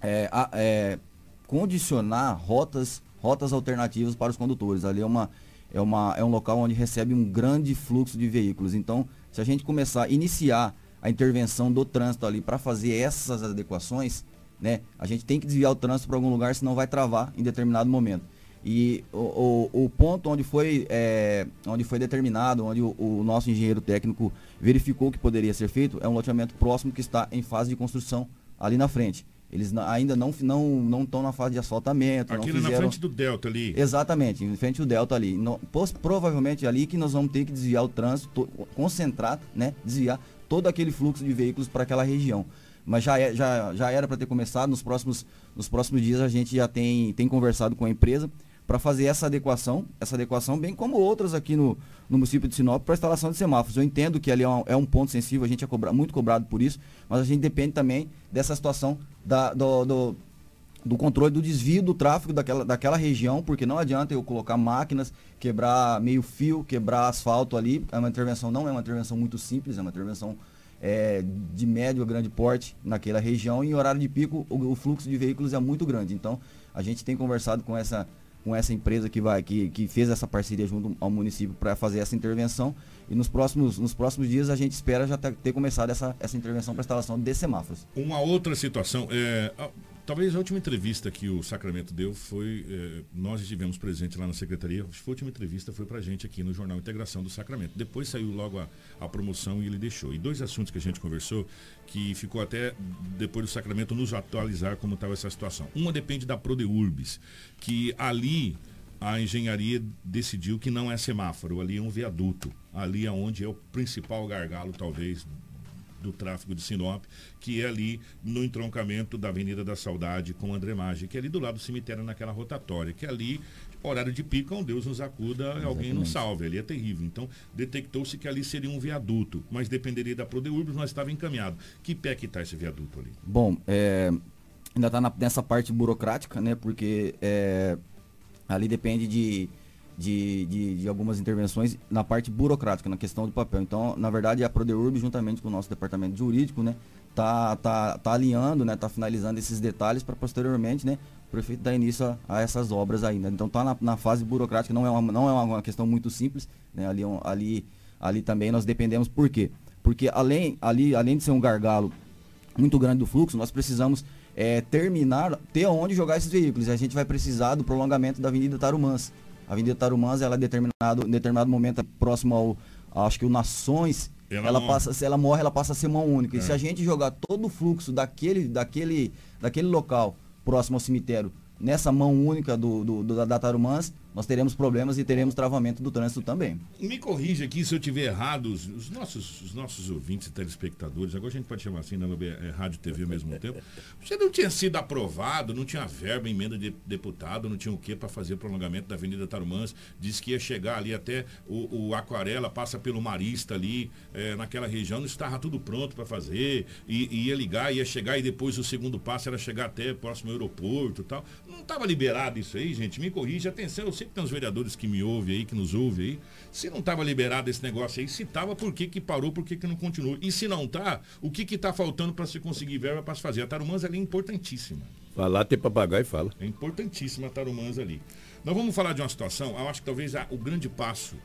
é, a, é, condicionar rotas, rotas alternativas para os condutores. Ali é, uma, é, uma, é um local onde recebe um grande fluxo de veículos. Então, se a gente começar a iniciar a intervenção do trânsito ali para fazer essas adequações, né, a gente tem que desviar o trânsito para algum lugar, senão vai travar em determinado momento. E o, o, o ponto onde foi, é, onde foi determinado, onde o, o, nosso engenheiro técnico verificou que poderia ser feito, é um loteamento próximo que está em fase de construção ali na frente. Eles ainda não não não estão na fase de asfaltamento. Aqui fizeram... na frente do Delta ali. Exatamente, em frente do Delta ali. No, provavelmente ali que nós vamos ter que desviar o trânsito, concentrar, né, desviar todo aquele fluxo de veículos para aquela região. Mas já, é, já, já era para ter começado, nos próximos, nos próximos dias a gente já tem, tem conversado com a empresa para fazer essa adequação, essa adequação, bem como outras aqui no, no município de Sinop para instalação de semáforos. Eu entendo que ali é um, é um ponto sensível, a gente é cobra, muito cobrado por isso, mas a gente depende também dessa situação da, do, do, do, controle do desvio do tráfego daquela, daquela região, porque não adianta eu colocar máquinas, quebrar meio fio, quebrar asfalto ali. É uma intervenção, não é uma intervenção muito simples, é uma intervenção é, de médio a grande porte naquela região e em horário de pico o, o fluxo de veículos é muito grande. Então a gente tem conversado com essa com essa empresa que vai que, que fez essa parceria junto ao município para fazer essa intervenção e nos próximos, nos próximos dias a gente espera já ter, ter começado essa, essa intervenção para instalação de semáforos. Uma outra situação, é, Talvez a última entrevista que o Sacramento deu foi. Eh, nós estivemos presentes lá na secretaria. Acho que a última entrevista foi para a gente aqui no Jornal Integração do Sacramento. Depois saiu logo a, a, promoção e ele deixou. E dois assuntos que a gente conversou que ficou até depois do Sacramento nos atualizar como estava essa situação. Uma depende da Prodeurbis, que ali a engenharia decidiu que não é semáforo, ali é um viaduto. Ali é onde é o principal gargalo, talvez, do tráfego de Sinop, que é ali no entroncamento da Avenida da Saudade com André Maggi, que é ali do lado do cemitério naquela rotatória, que é ali horário de pico, um Deus nos acuda, alguém nos salve, ali é terrível. Então, detectou-se que ali seria um viaduto, mas dependeria da Prodeurbis, mas estava encaminhado. Que pé que está esse viaduto ali? Bom, é, ainda está nessa parte burocrática, né? Porque é, ali depende de, de, de, de, algumas intervenções na parte burocrática, na questão do papel. Então, na verdade, a Prodeurb, juntamente com o nosso departamento jurídico, né? Tá, tá, tá alinhando, né? Tá finalizando esses detalhes para posteriormente, né? o prefeito dar início a, a essas obras ainda. Então está na, na, fase burocrática, não é uma, não é uma questão muito simples. Né? Ali, ali, ali também nós dependemos, por quê? Porque além, ali, além de ser um gargalo muito grande do fluxo, nós precisamos é, terminar, ter onde jogar esses veículos. A gente vai precisar do prolongamento da Avenida Tarumãs. A Avenida Tarumãs, ela é determinado, em determinado momento, próximo ao, acho que o Nações, ela, ela passa, se ela morre, ela passa a ser mão única. É. E se a gente jogar todo o fluxo daquele, daquele, daquele local próximo ao cemitério, nessa mão única do, do, do da Tarumãs, nós teremos problemas e teremos travamento do trânsito também. Me corrija aqui se eu tiver errado, os, os nossos, os nossos ouvintes e telespectadores, agora a gente pode chamar assim, né, é, Rádio TV ao mesmo tempo. Você não tinha sido aprovado, não tinha verba, emenda de deputado, não tinha o que para fazer o prolongamento da Avenida Tarumãs, disse que ia chegar ali até o, o Aquarela, passa pelo Marista ali, é, naquela região, não estava tudo pronto para fazer, e, e, ia ligar, ia chegar e depois o segundo passo era chegar até próximo aeroporto e tal. Não estava liberado isso aí, gente, me corrija, atenção, eu sei que tem uns vereadores que me ouvem aí, que nos ouvem aí. Se não estava liberado esse negócio aí, se estava, por que, que parou, por que, que não continua? E se não está, o que está faltando para se conseguir verba para se fazer? A Tarumãs ali é importantíssima. Falar tem papagaio e fala. É importantíssima a Tarumãs ali. Nós vamos falar de uma situação, eu acho que talvez a, o grande passo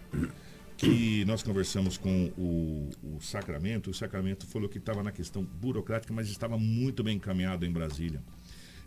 que nós conversamos com o, o Sacramento, o Sacramento falou que estava na questão burocrática, mas estava muito bem encaminhado em Brasília.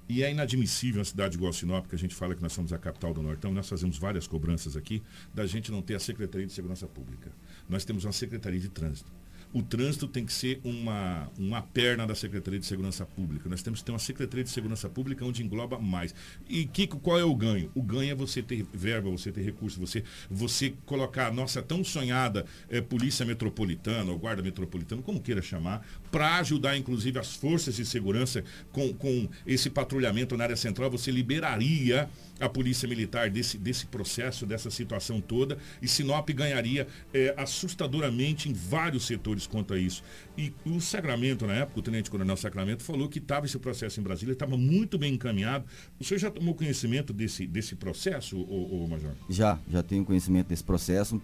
E é inadmissível uma cidade igual a Sinop, que a gente fala que nós somos a capital do Nortão, nós fazemos várias cobranças aqui, da gente não ter a Secretaria de Segurança Pública. Nós temos uma Secretaria de Trânsito o trânsito tem que ser uma, uma perna da Secretaria de Segurança Pública. Nós temos que ter uma Secretaria de Segurança Pública onde engloba mais. E qual é o ganho? O ganho é você ter verba, você ter recurso, você, você colocar a nossa tão sonhada é, Polícia Metropolitana, ou Guarda Metropolitana, como queira chamar, para ajudar inclusive as forças de segurança com, com esse patrulhamento na área central, você liberaria a Polícia Militar desse, desse processo, dessa situação toda, e Sinop ganharia é, assustadoramente em vários setores quanto a isso. E o Sacramento, na época, o Tenente Coronel Sacramento falou que estava esse processo em Brasília, estava muito bem encaminhado. O senhor já tomou conhecimento desse, desse processo, ô, ô, Major? Já, já tenho conhecimento desse processo.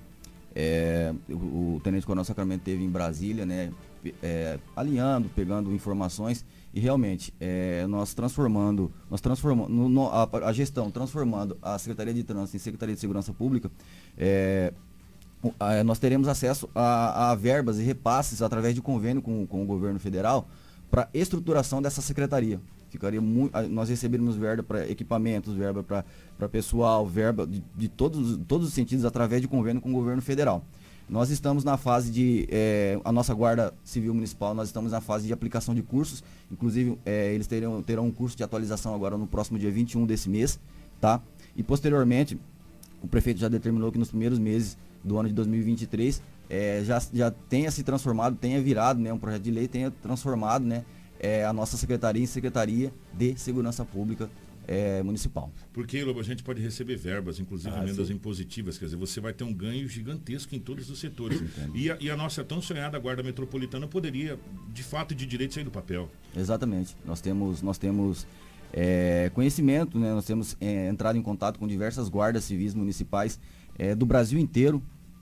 É, o, o Tenente Coronel Sacramento teve em Brasília, né, é, alinhando, pegando informações e realmente, é, nós transformando, nós transformando no, no, a, a, gestão, transformando a Secretaria de Trânsito em Secretaria de Segurança Pública, é, a, nós teremos acesso a, a, verbas e repasses através de convênio com, com o governo federal para estruturação dessa secretaria. Ficaria muito, nós receberíamos verba para equipamentos, verba para pessoal, verba de, de todos, todos os sentidos através de convênio com o governo federal. Nós estamos na fase de. É, a nossa Guarda Civil Municipal, nós estamos na fase de aplicação de cursos. Inclusive, é, eles terão, terão um curso de atualização agora no próximo dia 21 desse mês. Tá? E posteriormente, o prefeito já determinou que nos primeiros meses do ano de 2023 é, já, já tenha se transformado, tenha virado, né, um projeto de lei tenha transformado né, é, a nossa secretaria em Secretaria de Segurança Pública é, municipal. Porque, Lobo, a gente pode receber verbas, inclusive ah, emendas sim. impositivas, quer dizer, você vai ter um ganho gigantesco em todos os setores. E a, e a, nossa tão sonhada Guarda Metropolitana poderia, de fato e de direito, sair do papel. Exatamente. Nós temos, nós temos é, conhecimento, né? nós temos é, entrado em contato com diversas guardas civis municipais é, do Brasil inteiro,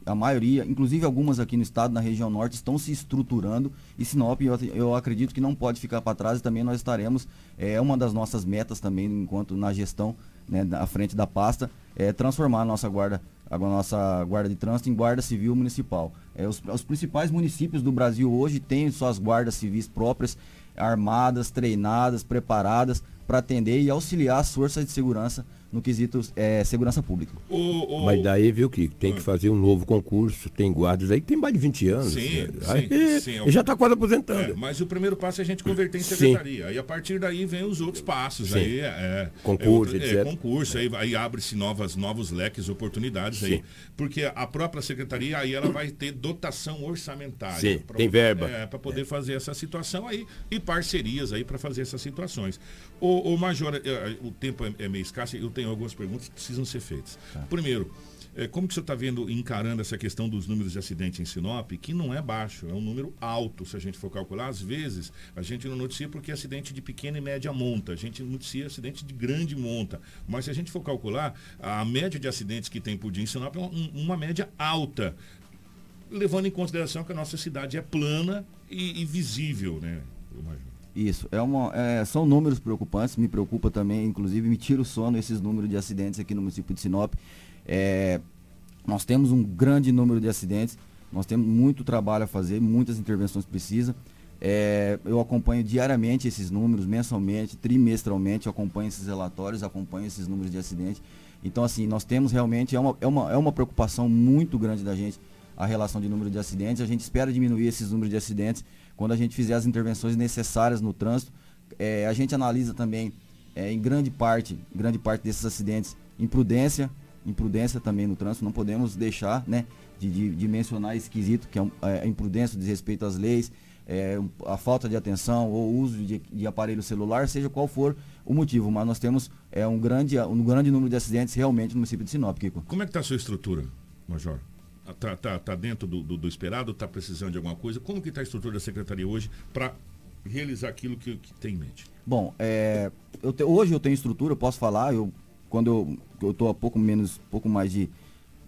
a maioria, inclusive algumas aqui no estado, na região norte, estão se estruturando e Sinop, eu, eu acredito que não pode ficar para trás e também nós estaremos, é uma das nossas metas também, enquanto na gestão, né, à frente da pasta, é transformar a nossa guarda, a nossa guarda de trânsito em guarda civil municipal. É, os, os principais municípios do Brasil hoje têm suas guardas civis próprias, armadas, treinadas, preparadas para atender e auxiliar as forças de segurança no quesito é, segurança pública. Mas daí, viu, que tem que fazer um novo concurso, tem guardas aí que tem mais de 20 anos. Sim, né? sim, Aí, sim, e já está quase aposentando. É, mas o primeiro passo é a gente converter em Sim. secretaria. Aí a partir daí vem os outros passos. Sim. Aí é, Concurso, é, etc. É, concurso, aí, aí abre-se novas, novos leques, oportunidades aí. Sim. Porque a própria secretaria aí ela vai ter dotação orçamentária. Sim, pra- tem verba. É, para poder fazer essa situação aí e parcerias aí para fazer essas situações. O, Major, eh, o tempo é, é meio escasso e eu tenho algumas perguntas que precisam ser feitas. Tá. Primeiro, eh, como que você está vendo, encarando essa questão dos números de acidente em Sinop, que não é baixo, é um número alto, se a gente for calcular. Às vezes, a gente não noticia porque é acidente de pequena e média monta, a gente noticia acidente de grande monta. Mas se a gente for calcular, a média de acidentes que tem por dia em Sinop é um- uma média alta, levando em consideração que a nossa cidade é plana e, e visível, né? Isso, é uma, é, são números preocupantes, me preocupa também, inclusive me tira o sono esses números de acidentes aqui no município de Sinop. É, nós temos um grande número de acidentes, nós temos muito trabalho a fazer, muitas intervenções precisam. É, eu acompanho diariamente esses números, mensalmente, trimestralmente, acompanho esses relatórios, acompanho esses números de acidentes. Então, assim, nós temos realmente, é uma, é uma, é uma preocupação muito grande da gente a relação de número de acidentes. A gente espera diminuir esses números de acidentes quando a gente fizer as intervenções necessárias no trânsito. É, a gente analisa também, é, em grande parte, grande parte desses acidentes, imprudência, imprudência também no trânsito. Não podemos deixar, né, de, de, de mencionar esse quesito, que é, é, a imprudência, o desrespeito às leis, é, a falta de atenção ou uso de, de aparelho celular, seja qual for o motivo. Mas nós temos é, um, grande, um grande número de acidentes realmente no município de Sinop, Kiko. Como é que está a sua estrutura, Major? Está tá, tá dentro do, do, do esperado? Está precisando de alguma coisa? Como que está a estrutura da secretaria hoje para realizar aquilo que, que tem em mente? Bom, é, eu te- hoje eu tenho estrutura, eu posso falar, eu, quando eu, tô há pouco menos, pouco mais de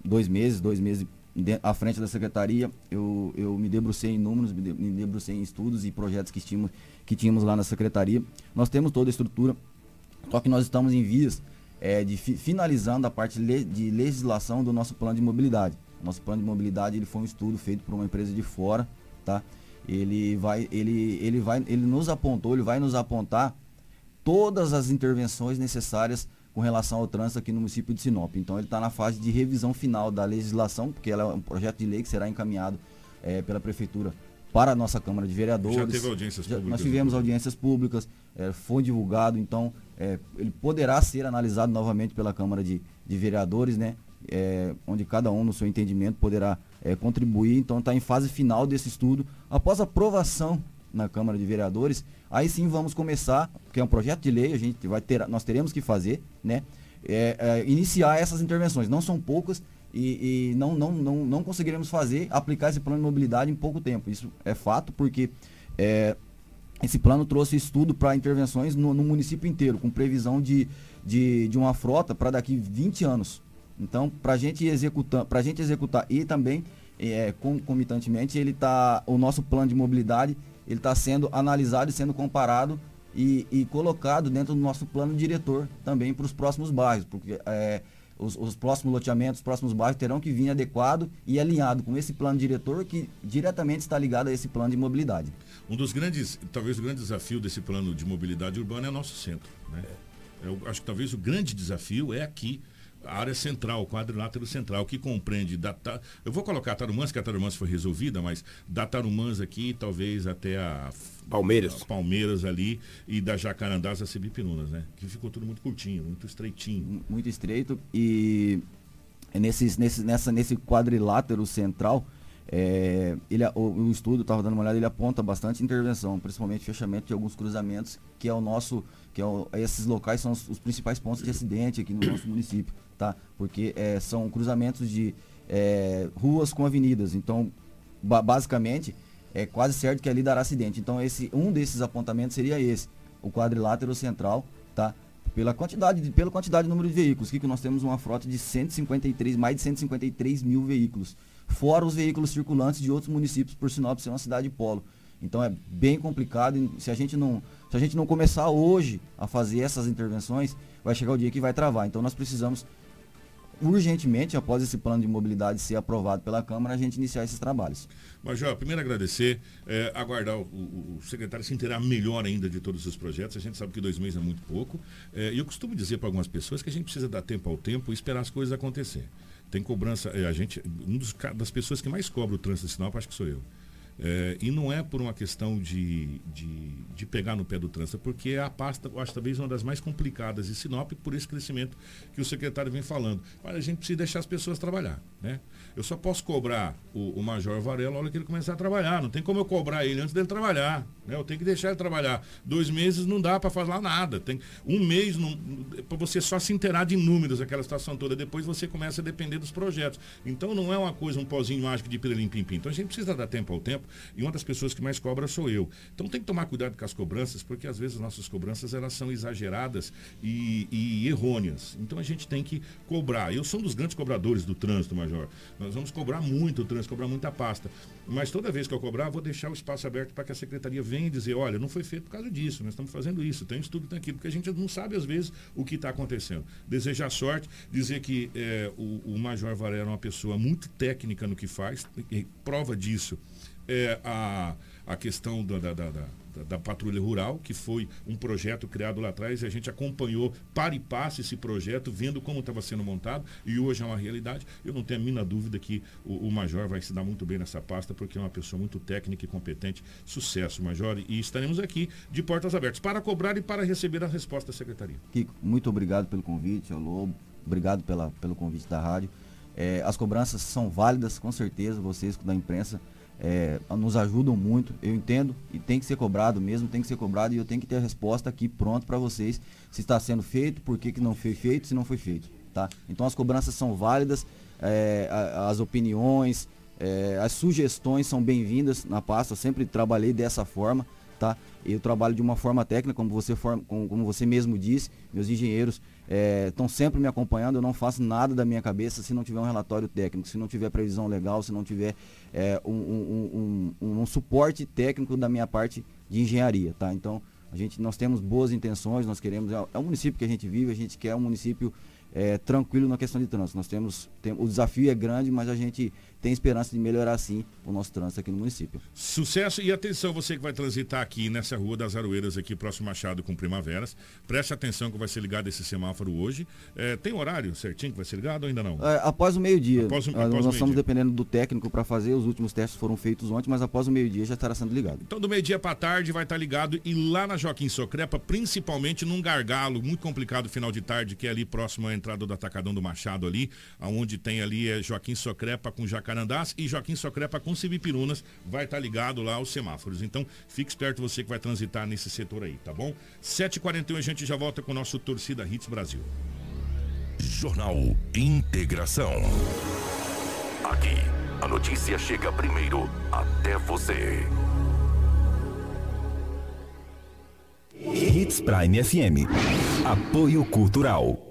dois meses, dois meses de- à frente da secretaria, eu, eu me debrucei em números, me, de- me debrucei em estudos e projetos que tínhamos, que tínhamos lá na secretaria. Nós temos toda a estrutura, só que nós estamos em vias é, de fi- finalizando a parte le- de legislação do nosso plano de mobilidade. Nosso plano de mobilidade ele foi um estudo feito por uma empresa de fora, tá? Ele vai, ele, ele vai, ele nos apontou, ele vai nos apontar todas as intervenções necessárias com relação ao trânsito aqui no município de Sinop. Então ele está na fase de revisão final da legislação, porque ela é um projeto de lei que será encaminhado eh, pela prefeitura para a nossa Câmara de Vereadores. Já teve audiências Já- públicas, Nós tivemos audiências públicas, eh, foi divulgado, então eh, ele poderá ser analisado novamente pela Câmara de, de Vereadores, né? Eh, onde cada um, no seu entendimento, poderá eh, contribuir. Então está em fase final desse estudo. Após aprovação na Câmara de Vereadores, aí sim vamos começar, que é um projeto de lei, a gente vai ter, nós teremos que fazer, né? É, é, iniciar essas intervenções. Não são poucas e, e não, não, não, não conseguiremos fazer, aplicar esse plano de mobilidade em pouco tempo. Isso é fato, porque é, esse plano trouxe estudo para intervenções no, no município inteiro, com previsão de, de, de uma frota para daqui 20 anos. Então, para a gente executar, para gente executar e também é, concomitantemente, ele tá, o nosso plano de mobilidade ele está sendo analisado e sendo comparado e, e colocado dentro do nosso plano diretor também para os próximos bairros, porque é, os, os próximos loteamentos, os próximos bairros terão que vir adequado e alinhado com esse plano diretor que diretamente está ligado a esse plano de mobilidade. Um dos grandes, talvez o grande desafio desse plano de mobilidade urbana é o nosso centro. Né? Eu acho que talvez o grande desafio é aqui, a área central, o quadrilátero central, que compreende da, Ta- eu vou colocar a Tarumãs, que a Tarumãs foi resolvida, mas da Tarumãs aqui, talvez até a Palmeiras. a Palmeiras ali e da Jacarandás a Cibipinunas, né? Que ficou tudo muito curtinho, muito estreitinho. muito estreito e é nesses, nesse, nessa, nesse quadrilátero central, é, ele, o, o estudo, estava dando uma olhada, ele aponta bastante intervenção, principalmente fechamento de alguns cruzamentos, que é o nosso, que é o, esses locais são os, os principais pontos de acidente aqui no nosso município, tá? Porque é, são cruzamentos de é, ruas com avenidas, então ba- basicamente é quase certo que ali dará acidente. Então esse um desses apontamentos seria esse, o quadrilátero central, tá? Pela quantidade, de, pela quantidade de número de veículos, aqui que nós temos uma frota de 153, mais de 153 mil veículos, fora os veículos circulantes de outros municípios, por Sinop ser uma cidade polo. Então é bem complicado. e Se a gente não, se a gente não começar hoje a fazer essas intervenções, vai chegar o dia que vai travar. Então nós precisamos urgentemente, após esse plano de mobilidade ser aprovado pela Câmara, a gente iniciar esses trabalhos. Major, primeiro agradecer, é, aguardar o, o, o, secretário se inteirar melhor ainda de todos os projetos. A gente sabe que dois meses é muito pouco. É, e eu costumo dizer para algumas pessoas que a gente precisa dar tempo ao tempo e esperar as coisas acontecer. Tem cobrança, é, a gente, um dos, das pessoas que mais cobra o trânsito Sinop, acho que sou eu. É, e não é por uma questão de, de, de, pegar no pé do trânsito, é porque a pasta, acho talvez uma das mais complicadas de Sinop por esse crescimento que o secretário vem falando. Mas a gente precisa deixar as pessoas trabalhar. Né? Eu só posso cobrar o, o Major Varela na hora que ele começar a trabalhar. Não tem como eu cobrar ele antes dele trabalhar. Né? Eu tenho que deixar ele trabalhar. Dois meses não dá para fazer nada. Tem um mês para você só se inteirar de números, aquela situação toda. Depois você começa a depender dos projetos. Então não é uma coisa, um pozinho mágico de pirelim pim pim. Então a gente precisa dar tempo ao tempo. E uma das pessoas que mais cobra sou eu. Então tem que tomar cuidado com as cobranças, porque às vezes as nossas cobranças elas são exageradas e, e errôneas. Então a gente tem que cobrar. Eu sou um dos grandes cobradores do trânsito, Major. Nós vamos cobrar muito o trânsito, cobrar muita pasta. Mas toda vez que eu cobrar, vou deixar o espaço aberto para que a secretaria venha e dizer, olha, não foi feito por causa disso, nós estamos fazendo isso, tem estudo, tem aquilo, porque a gente não sabe às vezes o que está acontecendo. Desejar sorte, dizer que é, o, o Major Varela é uma pessoa muito técnica no que faz, prova disso é a, a questão da, da, da, da Patrulha Rural, que foi um projeto criado lá atrás, e a gente acompanhou para e passo esse projeto, vendo como estava sendo montado, e hoje é uma realidade. Eu não tenho a mínima dúvida que o, o, Major vai se dar muito bem nessa pasta, porque é uma pessoa muito técnica e competente. Sucesso, Major, e estaremos aqui de portas abertas para cobrar e para receber a resposta da Secretaria. Kiko, muito obrigado pelo convite, Lobo, obrigado pela, pelo convite da rádio. É, as cobranças são válidas, com certeza, vocês da imprensa é, nos ajudam muito, eu entendo, e tem que ser cobrado mesmo, tem que ser cobrado, e eu tenho que ter a resposta aqui pronto para vocês, se está sendo feito, por que, que não foi feito, se não foi feito. Tá? Então as cobranças são válidas, é, as opiniões, é, as sugestões são bem-vindas na pasta, eu sempre trabalhei dessa forma, tá? Eu trabalho de uma forma técnica, como você, como, você mesmo disse, meus engenheiros estão é, sempre me acompanhando, eu não faço nada da minha cabeça se não tiver um relatório técnico, se não tiver previsão legal, se não tiver é, um, um, um, um, suporte técnico da minha parte de engenharia, tá? Então, a gente, nós temos boas intenções, nós queremos, é, é um município que a gente vive, a gente quer um município é, tranquilo na questão de trânsito. Nós temos, tem, o desafio é grande, mas a gente tem esperança de melhorar sim o nosso trânsito aqui no município. Sucesso e atenção você que vai transitar aqui nessa rua das Aroeiras, aqui próximo Machado com Primaveras. Preste atenção que vai ser ligado esse semáforo hoje. É, tem horário certinho que vai ser ligado ou ainda não? É, após o meio-dia. Após, após nós meio estamos dependendo do técnico para fazer. Os últimos testes foram feitos ontem, mas após o meio-dia já estará sendo ligado. Então do meio-dia para tarde vai estar ligado e lá na Joaquim Socrepa, principalmente num gargalo muito complicado final de tarde, que é ali próximo à entrada do Atacadão do Machado ali, aonde tem ali é Joaquim Socrepa com Jacarandás e Joaquim Socrepa com Civipirunas vai estar tá ligado lá aos semáforos. Então, fique esperto você que vai transitar nesse setor aí, tá bom? 7h41 a gente já volta com o nosso Torcida Hits Brasil. Jornal Integração. Aqui, a notícia chega primeiro até você. Hits Prime FM. Apoio Cultural.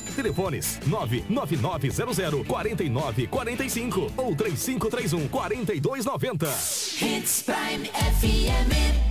Telefones 99900 4945 ou 3531 4290. Hits Prime FM.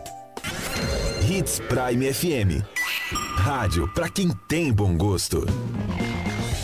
Hits Prime FM. Rádio para quem tem bom gosto.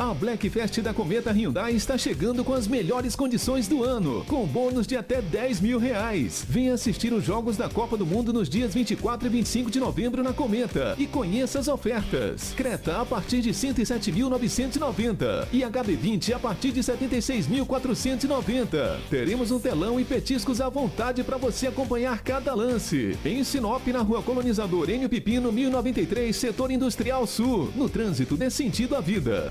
A Black Fest da Cometa Hyundai está chegando com as melhores condições do ano, com bônus de até 10 mil reais. Venha assistir os Jogos da Copa do Mundo nos dias 24 e 25 de novembro na Cometa e conheça as ofertas. Creta a partir de 107.990 e HB20 a partir de 76.490. Teremos um telão e petiscos à vontade para você acompanhar cada lance. Em Sinop, na Rua Colonizador Enio Pipino, 1093, Setor Industrial Sul. No trânsito dê sentido à vida.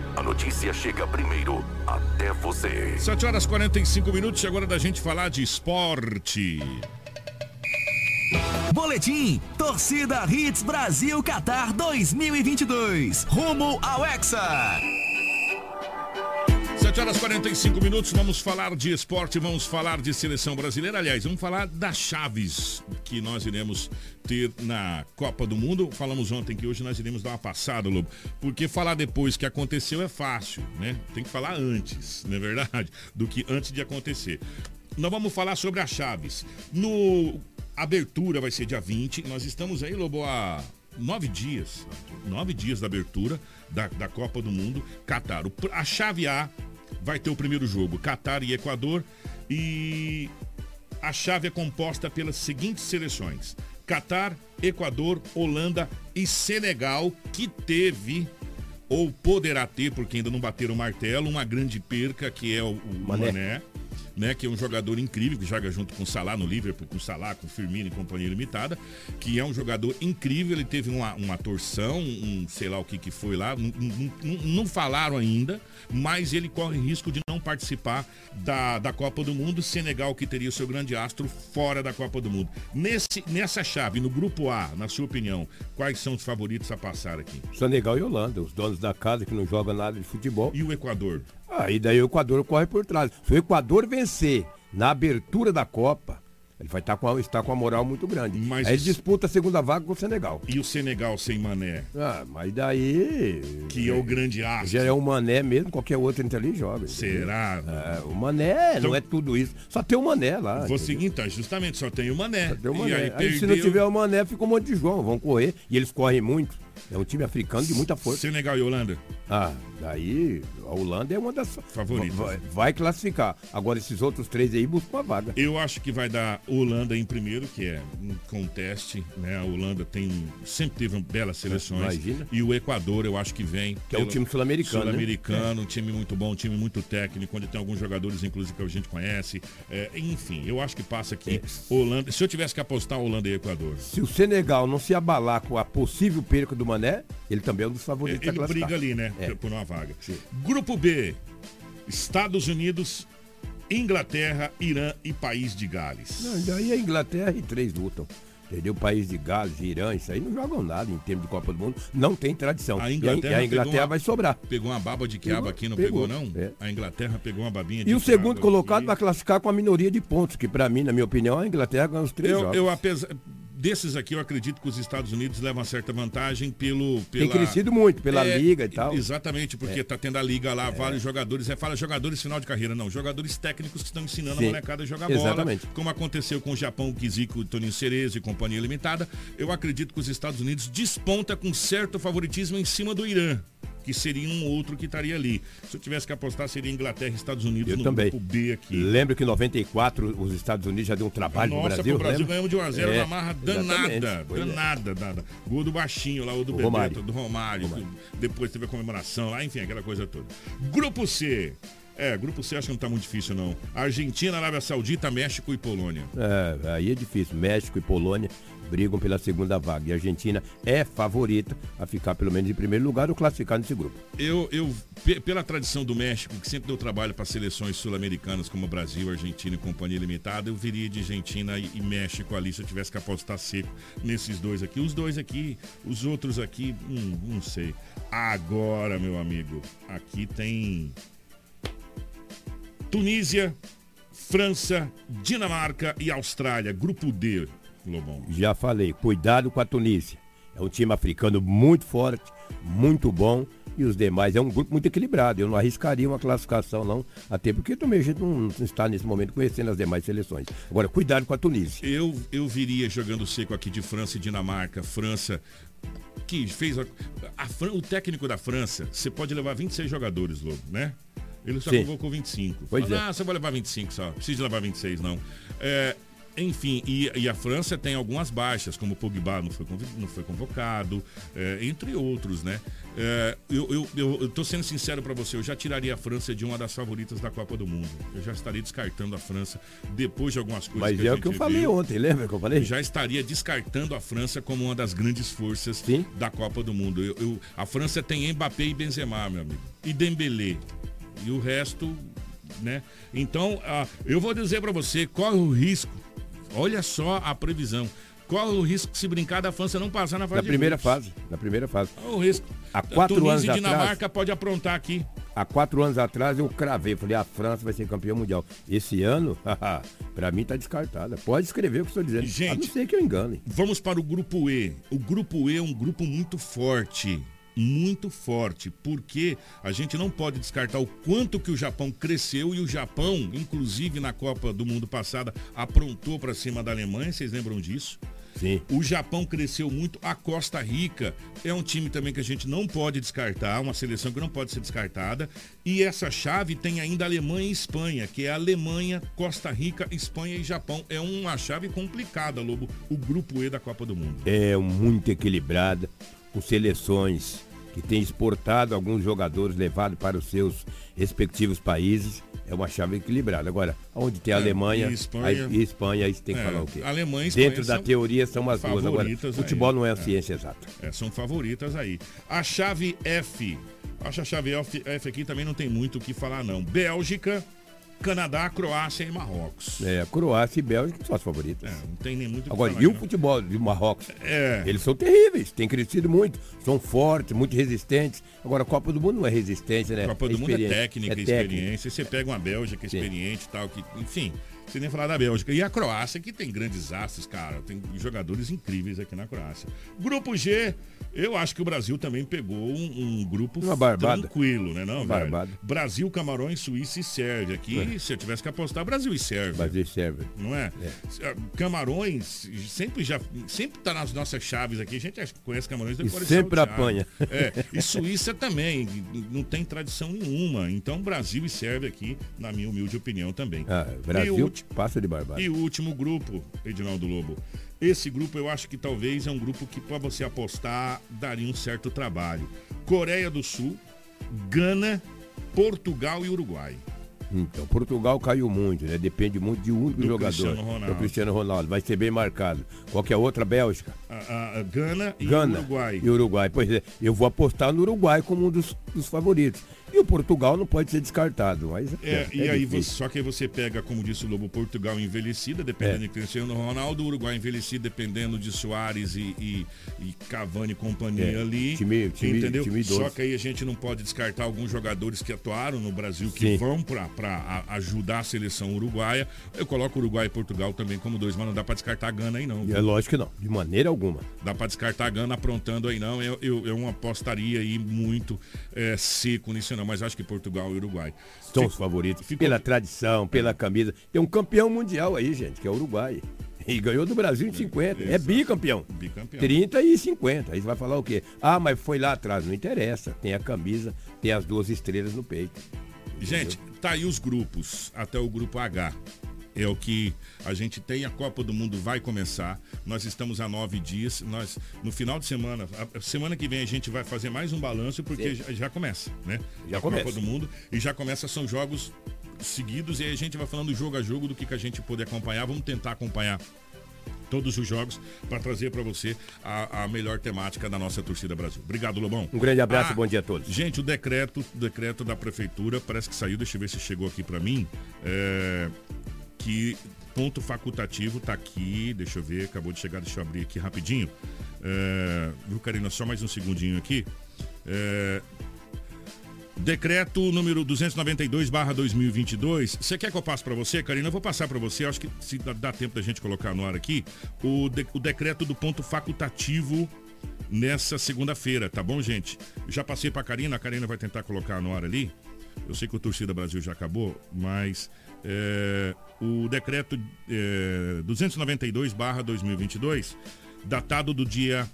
a notícia chega primeiro até você. 7 horas 45 minutos, agora da gente falar de esporte. Boletim Torcida Hits Brasil Qatar 2022. Rumo ao Hexa. 7 horas 45 minutos, vamos falar de esporte, vamos falar de seleção brasileira. Aliás, vamos falar das chaves que nós iremos ter na Copa do Mundo. Falamos ontem que hoje nós iremos dar uma passada, Lobo, porque falar depois que aconteceu é fácil, né? Tem que falar antes, não é verdade? Do que antes de acontecer. Nós vamos falar sobre as chaves. No abertura vai ser dia 20. Nós estamos aí, Lobo, há nove dias. Nove dias da abertura da, da Copa do Mundo. Catar. A chave A vai ter o primeiro jogo: Catar e Equador. E a chave é composta pelas seguintes seleções: Catar, Equador, Holanda e Senegal, que teve. Ou poderá ter, porque ainda não bateram o martelo, uma grande perca que é o, o Mané. Mané né, que é um jogador incrível, que joga junto com o Salah no Liverpool, com o Salah, com o Firmino e companhia limitada, que é um jogador incrível, ele teve uma, uma torção, um sei lá o que que foi lá, não, não- não- falaram ainda, mas ele corre risco de não participar da, da Copa do Mundo, Senegal que teria o seu grande astro fora da Copa do Mundo. Nesse, nessa chave, no grupo A, na sua opinião, quais são os favoritos a passar aqui? Senegal e Holanda, os donos da casa que não jogam nada de futebol. E o Equador? Aí daí o Equador corre por trás. Se o Equador vencer na abertura da Copa, ele vai estar com a, estar com a moral muito grande. Mas Aí ele disputa a segunda vaga com o Senegal. E o Senegal sem Mané? Ah, mas daí. Que é o grande astro. Já é o Mané mesmo, qualquer outro entre ali joga. Será? É, o Mané Então- não é tudo isso. Só tem o Mané lá. Vou seguir então, justamente, só tem o Mané. Tem o E Mané. aí, Aí, se perdeu- não tiver o Mané, fica um monte de João. Vão correr. E eles correm muito. É um time africano de muita força. Senegal e Holanda? Ah, daí a Holanda é uma das Favoritas. Vai, vai classificar. Agora esses outros três aí buscam a vaga. Eu acho que vai dar Holanda em primeiro, que é um conteste, né? A Holanda tem sempre teve belas seleções. Imagina. E o Equador, eu acho que vem. Que é um pelo- time sul-americano, né? Sul-americano, um time muito bom, um time muito técnico, onde tem alguns jogadores, inclusive, que a gente conhece. É, enfim, eu acho que passa aqui Holanda. Se eu tivesse que apostar Holanda e Equador. Se o Senegal não se abalar com a possível perca do Mané, ele também é um dos favoritos a Ele classificar. briga ali, né? É. Por uma vaga. Grupo B: Estados Unidos, Inglaterra, Irã e País de Gales. Não, daí a Inglaterra e três lutam. Entendeu? País de Gales, Irã, isso aí não jogam nada em termos de Copa do Mundo. Não tem tradição. A E Inglaterra, e a Inglaterra uma- vai sobrar. Pegou uma baba de quiabo aqui, não pegou, pegou, não? é. A Inglaterra pegou uma babinha de E o segundo colocado vai classificar com a minoria de pontos, que pra mim, na minha opinião, a Inglaterra ganha os três Eu, jogos. eu apesar desses aqui, eu acredito que os Estados Unidos levam uma certa vantagem pelo. Pela... Tem crescido muito pela É, liga e tal. Exatamente, porque É. tá tendo a liga lá, vários jogadores. É, fala jogadores final de carreira, não. Jogadores técnicos que estão ensinando Sim. a molecada a jogar bola. Exatamente. Como aconteceu com o Japão, o Kiziko, o Toninho Cerezo e companhia limitada. Eu acredito que os Estados Unidos desponta com certo favoritismo em cima do Irã. Que seria um outro que estaria ali. Se eu tivesse que apostar, seria Inglaterra e Estados Unidos Eu no também. grupo B aqui. Lembro que em 94 os Estados Unidos já deu um trabalho Nossa, no Brasil. pro Brasil lembra? ganhamos de 1x0 É, na marra danada. É. Danada, danada. Gol do baixinho lá, o do O Bebeto, Romário. do Romário. que Depois teve a comemoração lá, enfim, aquela coisa toda. Grupo C. É, grupo C acho que não tá muito difícil, não. Argentina, Arábia Saudita, México e Polônia. É, aí é difícil. México e Polônia brigam pela segunda vaga. E a Argentina é favorita a ficar pelo menos em primeiro lugar ou classificar nesse grupo. Eu, eu pe- pela tradição do México, que sempre deu trabalho para seleções sul-americanas como Brasil, Argentina e Companhia Limitada, eu viria de Argentina e, e México ali se eu tivesse que apostar seco nesses dois aqui. Os dois aqui, os outros aqui, hum, não sei. Agora, meu amigo, aqui tem Tunísia, França, Dinamarca e Austrália, grupo D, Lobão. Já falei, cuidado com a Tunísia. É um time africano muito forte, muito bom. E os demais é um grupo muito equilibrado. Eu não arriscaria uma classificação, não. Até porque também a gente não está nesse momento conhecendo as demais seleções. Agora, cuidado com a Tunísia. Eu, eu viria jogando seco aqui de França e Dinamarca. França, que fez. A, a o técnico da França, você pode levar 26 jogadores, Lobo, né? Ele só Sim. convocou 25. Pois Fala, é. Ah, você vai levar 25 só. Não precisa levar 26, não. É, enfim, e, e a França tem algumas baixas, como o Pogba não foi, não foi convocado, é, entre outros, né? É, eu, eu, eu, eu tô sendo sincero para você, eu já tiraria a França de uma das favoritas da Copa do Mundo. Eu já estaria descartando a França depois de algumas coisas Mas que é o que eu gente falei viu ontem, lembra que eu falei? já estaria descartando a França como uma das grandes forças da Copa do Mundo. Eu- eu- a França tem Mbappé e Benzema, meu amigo. E Dembélé. E o resto, né? Então, ah, eu vou dizer pra você, corre o risco. Olha só a previsão. Corre o risco, se brincar, da França não passar na fase Na de primeira grupos. fase. Na primeira fase. Corre o risco. Há quatro Tunísia anos e Dinamarca atrás. pode aprontar aqui. Há quatro anos atrás eu cravei, falei, a França vai ser campeã mundial. Esse ano, pra mim tá descartada. Pode escrever o que estou dizendo. a não ser que eu engane. Vamos para o grupo E. O grupo E é um grupo muito forte. Muito forte, porque a gente não pode descartar o quanto que o Japão cresceu e o Japão, inclusive na Copa do Mundo passada, aprontou para cima da Alemanha, vocês lembram disso? Sim. O Japão cresceu muito, a Costa Rica é um time também que a gente não pode descartar, uma seleção que não pode ser descartada. E essa chave tem ainda Alemanha e Espanha, que é Alemanha, Costa Rica, Espanha e Japão. É uma chave complicada, Lobo, o grupo E da Copa do Mundo. É muito equilibrada, com seleções que têm exportado alguns jogadores levados para os seus respectivos países. É uma chave equilibrada. Agora, onde tem a É, Alemanha e Espanha- aí- e Espanha, aí tem que É, falar o quê? Alemanha e Espanha Dentro da teoria são as duas. Agora, aí. futebol não é a É. ciência exata. É, são favoritas aí. A chave F. Acho a chave F, F aqui também não tem muito o que falar, não. Bélgica, Canadá, Croácia e Marrocos. É, Croácia e Bélgica são as favoritas. É, não tem nem muito o Agora, falar, e o não. futebol do Marrocos? É. Eles são terríveis, têm crescido muito, são fortes, muito resistentes. Agora, a Copa do Mundo não é resistência, né? Copa do Mundo é técnica, É e técnica. experiência. Você pega uma Bélgica experiente e tal, que, enfim, você nem falar da Bélgica. E a Croácia, que tem grandes astros, cara, tem jogadores incríveis aqui na Croácia. Grupo G, eu acho que o Brasil também pegou um, um grupo Uma barbada. tranquilo, né? Não, velho? barbada. Brasil, Camarões, Suíça e Sérvia. Aqui, É. se eu tivesse que apostar, Brasil e Sérvia. Brasil e Sérvia. Não é? Ah, Camarões sempre já sempre tá nas nossas chaves aqui. A gente conhece Camarões depois de sempre salteado. apanha. É, e Suíça também, não tem tradição nenhuma. Então Brasil e Sérvia aqui, na minha humilde opinião também. Ah, Brasil ulti- passa de barbada. e o último grupo, Edinaldo Lobo. Esse grupo eu acho que talvez é um grupo que para você apostar daria um certo trabalho. Coreia do Sul, Gana, Portugal e Uruguai. Então, Portugal caiu muito, né? Depende muito de um único Do jogador. Cristiano Ronaldo. Do Cristiano Ronaldo. Vai ser bem marcado. Qualquer outra, Bélgica. a, a Gana e Gana Uruguai. E Uruguai. Pois é, eu vou apostar no Uruguai como um dos, dos favoritos. E o Portugal não pode ser descartado, mas É, e é aí difícil. você, só que aí você pega, como disse o Lobo, Portugal envelhecida, dependendo É. de Cristiano Ronaldo, Uruguai envelhecido, dependendo de Soares e, e, e Cavani e companhia É, ali. time- time- entendeu? time só que aí a gente não pode descartar alguns jogadores que atuaram no Brasil, que Sim. vão para ajudar a seleção uruguaia. Eu coloco Uruguai e Portugal também como dois, mas não dá para descartar a Gana aí não. É lógico que não, de maneira alguma. Dá para descartar a Gana aprontando aí não. Eu, eu, eu apostaria aí muito é, seco nisso não, mas acho que Portugal e Uruguai. São os favoritos. Pela tradição, pela camisa. Tem um campeão mundial aí, gente, que é o Uruguai. E ganhou do Brasil em 50. É bicampeão. Bicampeão. 30 e 50. Aí você vai falar o quê? Ah, mas foi lá atrás. Não interessa. Tem a camisa, tem as duas estrelas no peito. Gente, tá aí os grupos, até o grupo H. É o que a gente tem, a Copa do Mundo vai começar. Nós estamos há nove dias. Nós, no final de semana, a semana que vem a gente vai fazer mais um balanço, porque já, já começa, né? Já a começa. Copa do Mundo. E já começa, são jogos seguidos, e aí a gente vai falando jogo a jogo do que, que a gente poder acompanhar. Vamos tentar acompanhar todos os jogos para trazer para você a, a melhor temática da nossa torcida Brasil. Obrigado, Lobão. Um grande abraço Ah, e bom dia a todos. Gente, o decreto, o decreto da prefeitura parece que saiu, deixa eu ver se chegou aqui para mim. É, que ponto facultativo tá aqui, deixa eu ver, acabou de chegar, deixa eu abrir aqui rapidinho. É, viu, Karina, só mais um segundinho aqui. É, Decreto número 292/2022. Você quer que eu passe para você, Karina? Eu vou passar para você. Acho que se dá, dá tempo da gente colocar no ar aqui o, de- o decreto do ponto facultativo nessa segunda-feira, tá bom, gente? Já passei para Karina. A Karina vai tentar colocar no ar ali. Eu sei que o Torcida Brasil já acabou, mas é, o decreto é, 292/2022, datado do dia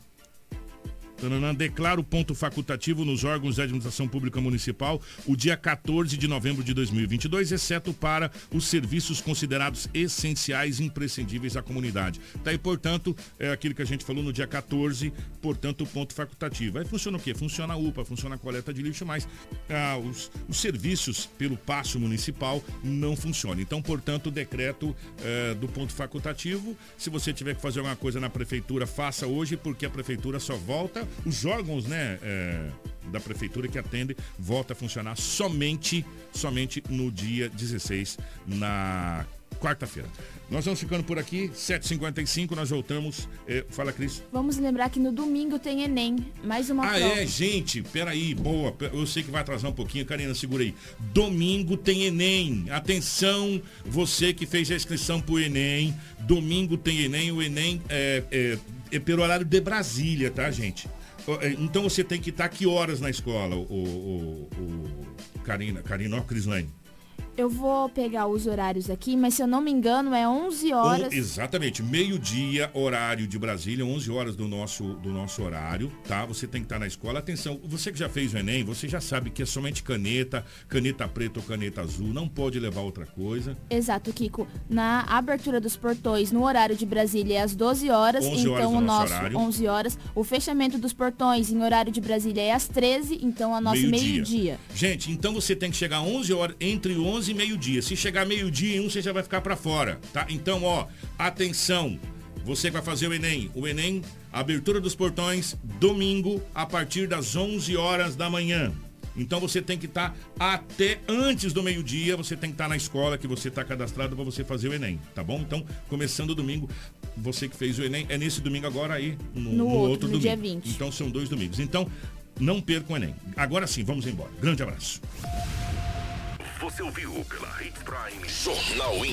Tananã, declara o ponto facultativo nos órgãos de administração pública municipal o dia 14 de novembro de 2022, exceto para os serviços considerados essenciais e imprescindíveis à comunidade. Tá aí, portanto, é aquilo que a gente falou no dia 14, portanto, o ponto facultativo. Aí funciona o quê? Funciona a UPA, funciona a coleta de lixo, mas ah, os, os serviços pelo passo municipal não funcionam. Então, portanto, o decreto eh, do ponto facultativo, se você tiver que fazer alguma coisa na prefeitura, faça hoje, porque a prefeitura só volta, os órgãos, né, eh, da prefeitura que atendem, volta a funcionar somente, somente no dia 16, na quarta-feira. Nós vamos ficando por aqui, 7h55, nós voltamos. Eh, fala, Cris. Vamos lembrar que no domingo tem Enem. Mais uma Ah, prova. é, gente, peraí, boa. Eu sei que vai atrasar um pouquinho, Karina, segura aí. Domingo tem Enem. Atenção, você que fez a inscrição pro Enem. Domingo tem Enem. O Enem é, é, é pelo horário de Brasília, tá, gente? É, Então você tem que estar que horas na escola, o, o, o- Karina, Karina, ó, Crislane. Eu vou pegar os horários aqui, mas se eu não me engano é 11 horas. Exatamente, meio-dia, horário de Brasília, 11 horas do nosso, do nosso horário, tá? Você tem que estar na escola. Atenção, você que já fez o Enem, você já sabe que é somente caneta, caneta preta ou caneta azul, não pode levar outra coisa. Exato, Kiko. Na abertura dos portões, no horário de Brasília é às 12 horas, 11 então horas do o nosso horário. 11 horas. O fechamento dos portões em horário de Brasília é às 13, então a nosso meio-dia. Gente, então você tem que chegar 11 horas, entre 11 e meio-dia. Se chegar meio-dia em um, você já vai ficar para fora, tá? Então, ó, atenção. Você que vai fazer o Enem. O Enem, abertura dos portões, domingo, a partir das 11 horas da manhã. Então você tem que estar até antes do meio-dia, você tem que estar na escola que você está cadastrado para você fazer o Enem, tá bom? Então, começando domingo, você que fez o Enem, é nesse domingo agora aí, no, No no outro, outro no domingo. dia 20. Então são dois domingos. Então, não percam o Enem. Agora sim, vamos embora. Grande abraço. Você ouviu pela Hits Prime. Jornal